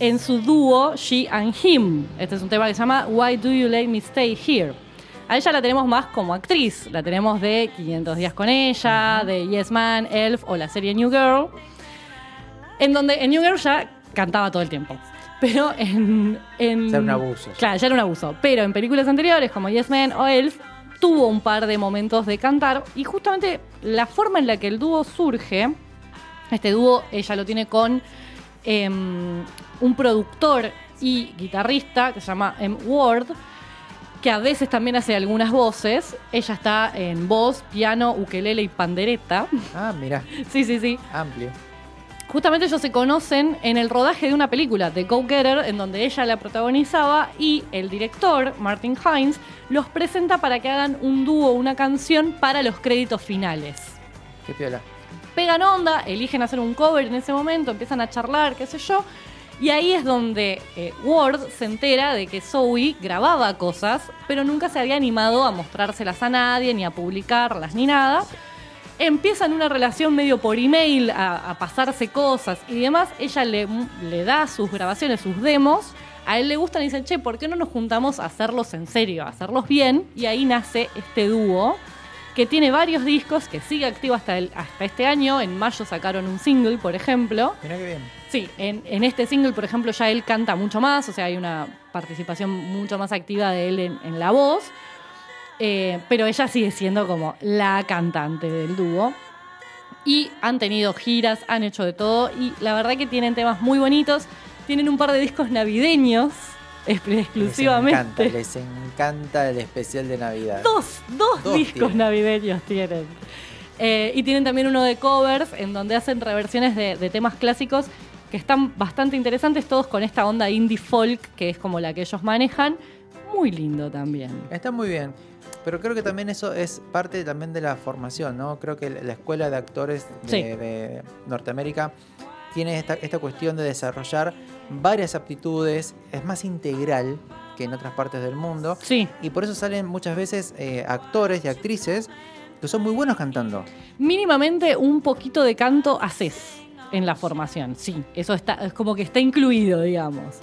en su dúo She and Him. Este es un tema que se llama Why Do You Let Me Stay Here. A ella la tenemos más como actriz. La tenemos de 500 días con ella, de Yes Man, Elf o la serie New Girl. En donde en New Girl ya cantaba todo el tiempo. Pero en. en Ya era un abuso. Claro, ya era un abuso. Pero en películas anteriores, como Yes Man o Elf, tuvo un par de momentos de cantar. Y justamente la forma en la que el dúo surge, este dúo ella lo tiene con em, un productor y guitarrista que se llama M. Ward, que a veces también hace algunas voces. Ella está en voz, piano, ukelele y pandereta. Ah, mira, Sí, sí, sí. amplio. Justamente ellos se conocen en el rodaje de una película, The Go Getter, en donde ella la protagonizaba y el director, Martin Hines, los presenta para que hagan un dúo, una canción para los créditos finales. Qué piola. Pegan onda, eligen hacer un cover en ese momento, empiezan a charlar, qué sé yo. Y ahí es donde eh, Ward se entera de que Zoe grababa cosas, pero nunca se había animado a mostrárselas a nadie, ni a publicarlas, ni nada. Empiezan una relación medio por email, a, pasarse cosas y demás. Ella le, le da sus grabaciones, sus demos. A él le gustan y dicen, che, ¿por qué no nos juntamos a hacerlos en serio, a hacerlos bien? Y ahí nace este dúo que tiene varios discos, que sigue activo hasta, el- hasta este año. En mayo sacaron un single, por ejemplo. Mira qué bien. Sí, en, en este single, por ejemplo, ya él canta mucho más, o sea, hay una participación mucho más activa de él en, en la voz. Eh, pero ella sigue siendo como la cantante del dúo. Y han tenido giras, han hecho de todo. Y la verdad que tienen temas muy bonitos. Tienen un par de discos navideños es- Les encanta, exclusivamente. les encanta el especial de Navidad. Dos, dos, Dos discos tienen. navideños tienen. Eh, y tienen también uno de covers en donde hacen reversiones de, de temas clásicos que están bastante interesantes, todos con esta onda indie folk que es como la que ellos manejan. Muy lindo también. Está muy bien. Pero creo que también eso es parte también de la formación, ¿no? Creo que la escuela de actores de, Sí. de Norteamérica tiene esta, esta cuestión de desarrollar varias aptitudes, es más integral que en otras partes del mundo. Sí. Y por eso salen muchas veces eh, actores y actrices que son muy buenos cantando. Mínimamente un poquito de canto haces en la formación, sí. Eso está, es como que está incluido, digamos.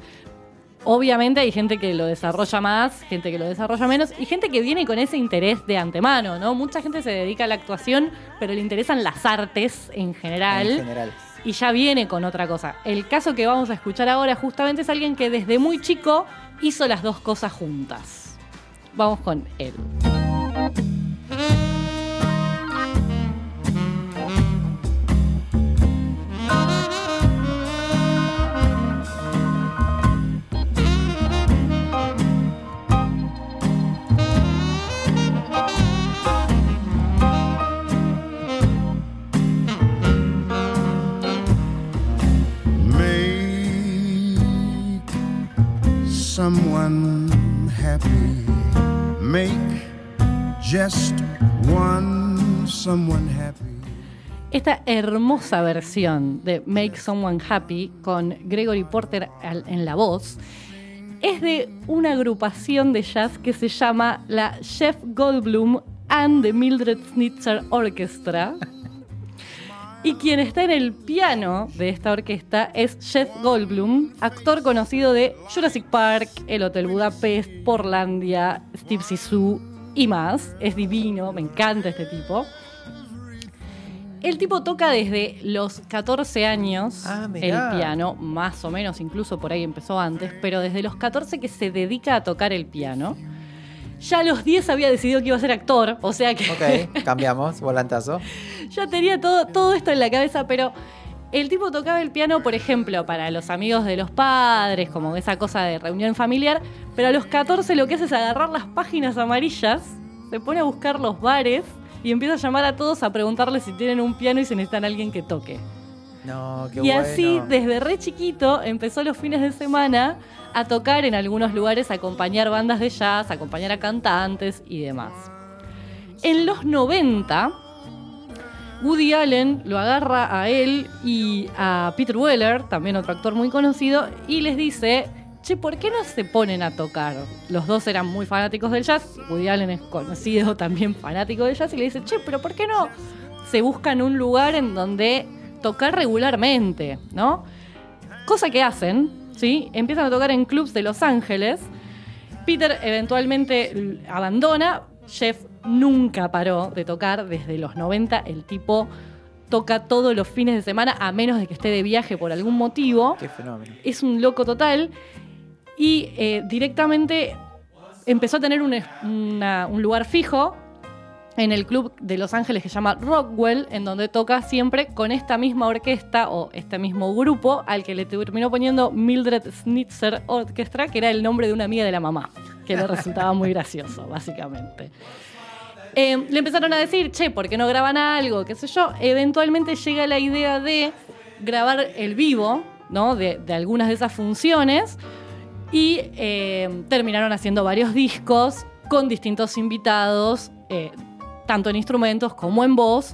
Obviamente hay gente que lo desarrolla más, gente que lo desarrolla menos y gente que viene con ese interés de antemano, ¿no? Mucha gente se dedica a la actuación, pero le interesan las artes en general. En general. Y ya viene con otra cosa. El caso que vamos a escuchar ahora justamente es alguien que desde muy chico hizo las dos cosas juntas. Vamos con él. Happy. Make just one someone happy. Esta hermosa versión de Make Someone Happy con Gregory Porter en la voz es de una agrupación de jazz que se llama la Jeff Goldblum and the Mildred Snitzer Orchestra. Y quien está en el piano de esta orquesta es Jeff Goldblum, actor conocido de Jurassic Park, El Hotel Budapest, Portlandia, Steve Sisu y más. Es divino, me encanta este tipo. El tipo toca desde los 14 años Ah, el piano, más o menos, incluso por ahí empezó antes, pero desde los 14 que se dedica a tocar el piano. Ya a los 10 había decidido que iba a ser actor, o sea que Ok, cambiamos, volantazo. ya tenía todo, todo esto en la cabeza, pero el tipo tocaba el piano, por ejemplo, para los amigos de los padres, como esa cosa de reunión familiar, pero a los 14 lo que hace es agarrar las páginas amarillas, se pone a buscar los bares y empieza a llamar a todos a preguntarles si tienen un piano y si necesitan a alguien que toque. No, qué y bueno. así, desde re chiquito, empezó los fines de semana a tocar en algunos lugares, acompañar bandas de jazz, acompañar a cantantes y demás. En los 90, Woody Allen lo agarra a él y a Peter Weller, también otro actor muy conocido, y les dice, che, ¿por qué no se ponen a tocar? Los dos eran muy fanáticos del jazz, Woody Allen es conocido también fanático del jazz, y le dice, che, pero ¿por qué no se buscan un lugar en donde tocar regularmente, ¿no? Cosa que hacen, ¿sí? Empiezan a tocar en clubs de Los Ángeles. Peter eventualmente abandona. Jeff nunca paró de tocar desde los 90. El tipo toca todos los fines de semana, a menos de que esté de viaje por algún motivo. Qué fenómeno. Es un loco total. Y eh, directamente empezó a tener un, es- una- un lugar fijo en el club de Los Ángeles que se llama Rockwell, en donde toca siempre con esta misma orquesta o este mismo grupo al que le terminó poniendo Mildred Snitzer Orchestra, que era el nombre de una amiga de la mamá, que le resultaba muy gracioso, básicamente. Eh, le empezaron a decir, che, ¿por qué no graban algo? ¿Qué sé yo? Eventualmente llega la idea de grabar el vivo, ¿no? De, de algunas de esas funciones. Y eh, terminaron haciendo varios discos con distintos invitados, eh, tanto en instrumentos como en voz.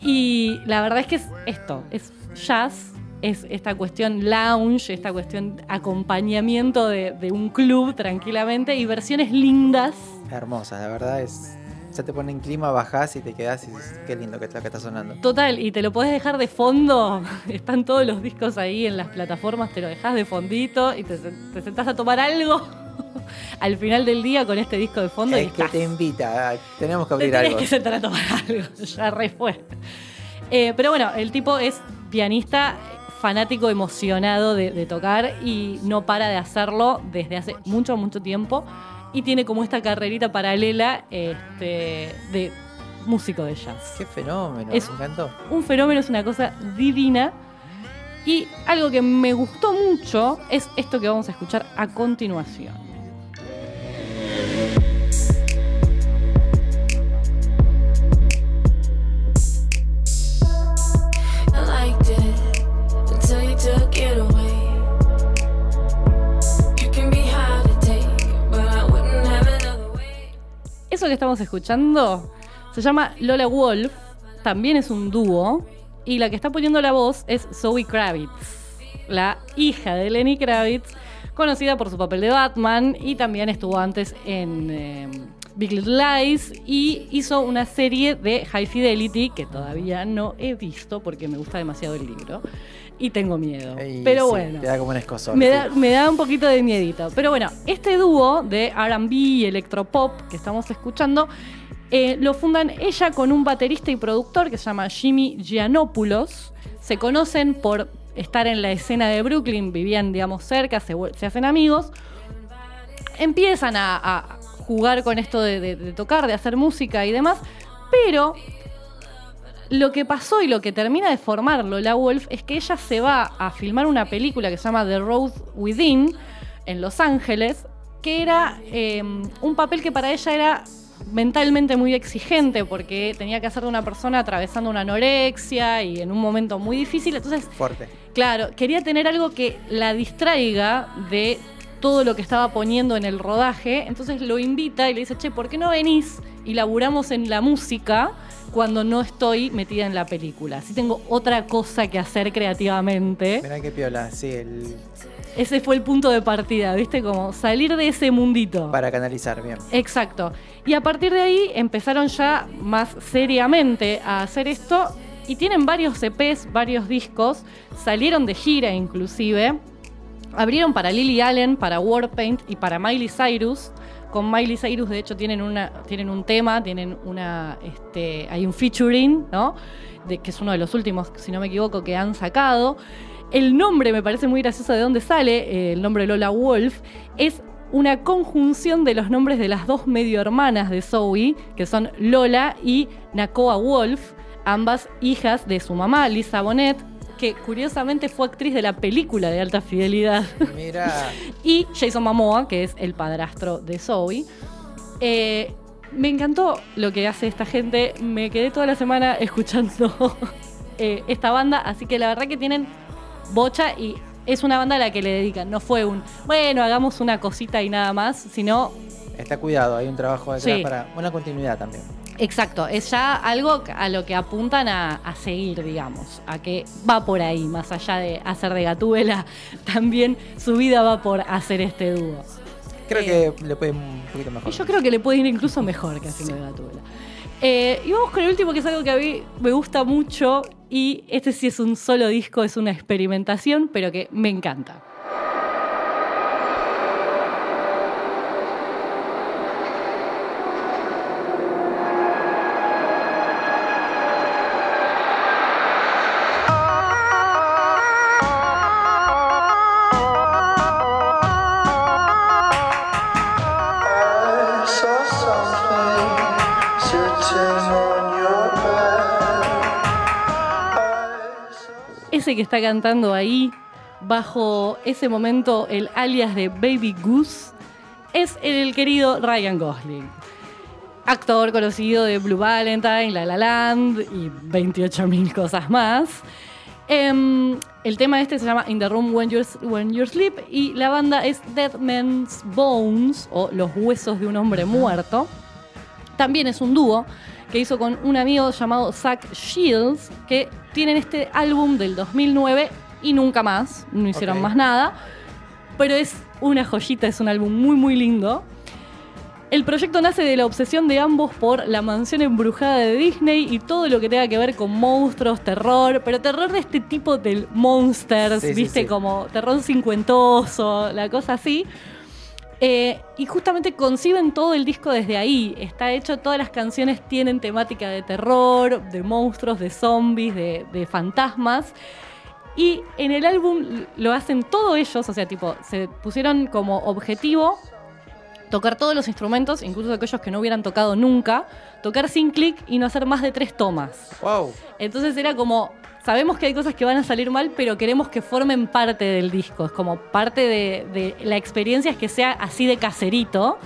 Y la verdad es que es esto, es jazz, es esta cuestión lounge, esta cuestión acompañamiento de, de un club tranquilamente y versiones lindas Hermosa, la verdad es. Ya te pone en clima, bajás y te quedás y dices, qué lindo que es lo que está sonando. Total, y te lo podés dejar de fondo. Están todos los discos ahí en las plataformas, te lo dejas de fondito y te, te sentás a tomar algo al final del día con este disco de fondo. y Es que estás. te invita, tenemos que Te abrir tenés algo. que sentar a tomar algo, ya re fue. Eh, pero bueno, el tipo es pianista, fanático, emocionado de, de tocar y no para de hacerlo desde hace mucho, mucho tiempo. Y tiene como esta carrerita paralela este, de músico de jazz. Qué fenómeno, Es- me encantó. Un fenómeno, es una cosa divina. Y algo que me gustó mucho es esto que vamos a escuchar a continuación. Que estamos escuchando se llama Lola Wolf, también es un dúo, y la que está poniendo la voz es Zoe Kravitz, la hija de Lenny Kravitz, conocida por su papel de Batman y también estuvo antes en eh, Big Little Lies y hizo una serie de High Fidelity que todavía no he visto porque me gusta demasiado el libro y tengo miedo. Y Pero sí, bueno. Te da como un. Me sí. da, me da un poquito de miedito. Pero bueno, este dúo de RB y electropop que estamos escuchando eh, lo fundan ella con un baterista y productor que se llama Jimmy Giannopoulos. Se conocen por estar en la escena de Brooklyn, vivían, digamos, cerca, se, hacen amigos. Empiezan a, a jugar con esto de, de- de tocar, de hacer música y demás. Pero lo que pasó y lo que termina de formar Lola Wolf es que ella se va a filmar una película que se llama The Road Within en Los Ángeles, que era eh, un papel que para ella era mentalmente muy exigente porque tenía que hacer de una persona atravesando una anorexia y en un momento muy difícil. Entonces, Fuerte. Claro, quería tener algo que la distraiga de todo lo que estaba poniendo en el rodaje. Entonces lo invita y le dice, che, ¿por qué no venís y laburamos en la música cuando no estoy metida en la película? Si tengo otra cosa que hacer creativamente. Mirá qué piola, sí, el... Ese fue el punto de partida, ¿viste? Como salir de ese mundito. para canalizar, bien. Exacto. Y a partir de ahí empezaron ya más seriamente a hacer esto y tienen varios EPs, varios discos, salieron de gira inclusive, abrieron para Lily Allen, para Warpaint y para Miley Cyrus. Con Miley Cyrus de hecho tienen, una, tienen un tema, tienen una, este, hay un featuring, ¿no? Que es uno de los últimos, si no me equivoco, que han sacado. El nombre me parece muy gracioso de dónde sale, eh, el nombre Lola Wolf, es una conjunción de los nombres de las dos medio hermanas de Zoe, que son Lola y Nakoa Wolf, ambas hijas de su mamá, Lisa Bonet, que curiosamente fue actriz de la película de alta fidelidad, Mira, y Jason Momoa, que es el padrastro de Zoe. Eh, me encantó lo que hace esta gente, me quedé toda la semana escuchando eh, esta banda, así que la verdad que tienen bocha y es una banda a la que le dedican, no fue un, bueno, hagamos una cosita y nada más, sino está cuidado, hay un trabajo detrás Sí. para una continuidad también. Exacto, es ya algo a lo que apuntan a, a seguir, digamos, a que va por ahí, más allá de hacer de Gatúbela, también su vida va por hacer este dúo. Creo Eh, que le puede ir un poquito mejor. Yo creo que le puede ir incluso mejor que haciendo de Gatúbela. Eh, y vamos con el último, que es algo que a mí me gusta mucho, y este sí es un solo disco, es una experimentación, pero que me encanta. Que está cantando ahí, bajo ese momento, el alias de Baby Goose, es el querido Ryan Gosling. Actor conocido de Blue Valentine, La La Land y 28.000 cosas más. Em, el tema este se llama In the Room When You're, When You're Sleep y la banda es Dead Man's Bones o Los Huesos de un Hombre Muerto. También es un dúo que hizo con un amigo llamado Zach Shields, que tienen este álbum del 2009 y nunca más, no hicieron más nada, pero es una joyita, es un álbum muy muy lindo. El proyecto nace de la obsesión de ambos por la mansión embrujada de Disney y todo lo que tenga que ver con monstruos, terror, pero terror de este tipo del monsters, Sí, sí, viste, sí. como terror cincuentoso, la cosa así. Eh, y justamente conciben todo el disco desde ahí. Está hecho, todas las canciones tienen temática de terror, de monstruos, de zombies, de, de fantasmas. Y en el álbum lo hacen todos ellos, o sea, tipo, se pusieron como objetivo tocar todos los instrumentos, incluso aquellos que no hubieran tocado nunca, tocar sin clic y no hacer más de tres tomas. Wow. Entonces era como, sabemos que hay cosas que van a salir mal, pero queremos que formen parte del disco. Es como parte de, la experiencia es que sea así de caserito.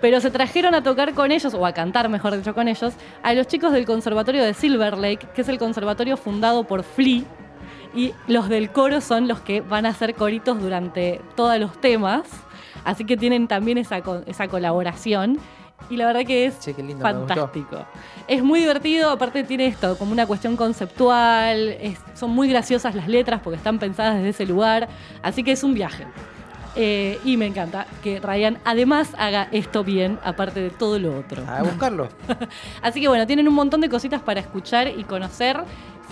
Pero se trajeron a tocar con ellos, o a cantar, mejor dicho, con ellos, a los chicos del Conservatorio de Silver Lake, que es el conservatorio fundado por Flea. Y los del coro son los que van a hacer coritos durante todos los temas. Así que tienen también esa colaboración. Y la verdad que es Che, lindo, fantástico. Es muy divertido, aparte tiene esto, como una cuestión conceptual. es- son muy graciosas las letras porque están pensadas desde ese lugar. Así que es un viaje. Eh, y me encanta que Ryan además haga esto bien, aparte de todo lo otro. A buscarlo. Así que bueno, tienen un montón de cositas para escuchar y conocer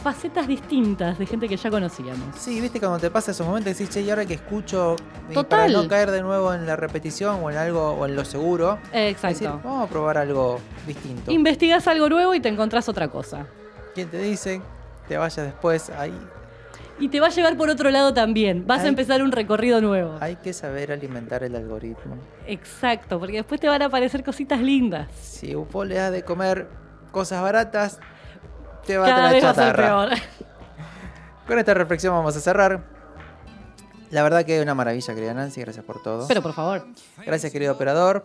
facetas distintas de gente que ya conocíamos. Sí, viste cuando te pasa esos momentos decís, che, y ahora que escucho, y Total. para no caer de nuevo en la repetición o en algo o en lo seguro, Exacto. decir, vamos a probar algo distinto. Investigás algo nuevo y te encontrás otra cosa. ¿Quién te dice? Te vayas después ahí. Y te va a llevar por otro lado también. Vas a empezar un recorrido nuevo. Hay que saber alimentar el algoritmo. Exacto, porque después te van a aparecer cositas lindas. Si vos le das de comer cosas baratas, te va a tener vez va a ser chatarra. peor. Con esta reflexión vamos a cerrar. La verdad que es una maravilla, querida Nancy. Gracias por todo. Pero por favor. Gracias, querido operador.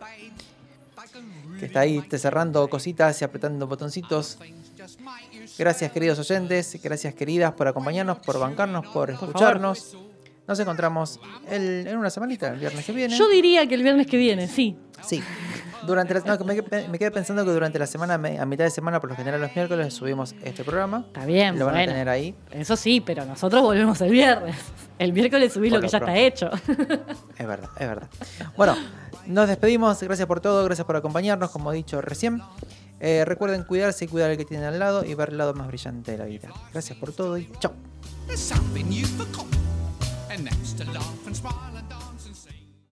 Que está ahí te cerrando cositas y apretando botoncitos. Gracias, queridos oyentes. Gracias, queridas, por acompañarnos, por bancarnos, por escucharnos. Nos encontramos el- en una semanita, el viernes que viene. Yo diría que el viernes que viene, sí. Sí. Durante la, no, me, que- me quedé pensando que durante la semana, a mitad de semana, por lo general los miércoles, subimos este programa. Está bien, Lo van bueno. a tener ahí. Eso sí, pero nosotros volvemos el viernes. El miércoles subí Por lo que ya pronto. está hecho. Es verdad, es verdad. Bueno, nos despedimos. Gracias por todo, gracias por acompañarnos, como he dicho recién. Eh, recuerden cuidarse y cuidar al que tienen al lado y ver el lado más brillante de la vida. Gracias por todo y chao. Next to laugh and smile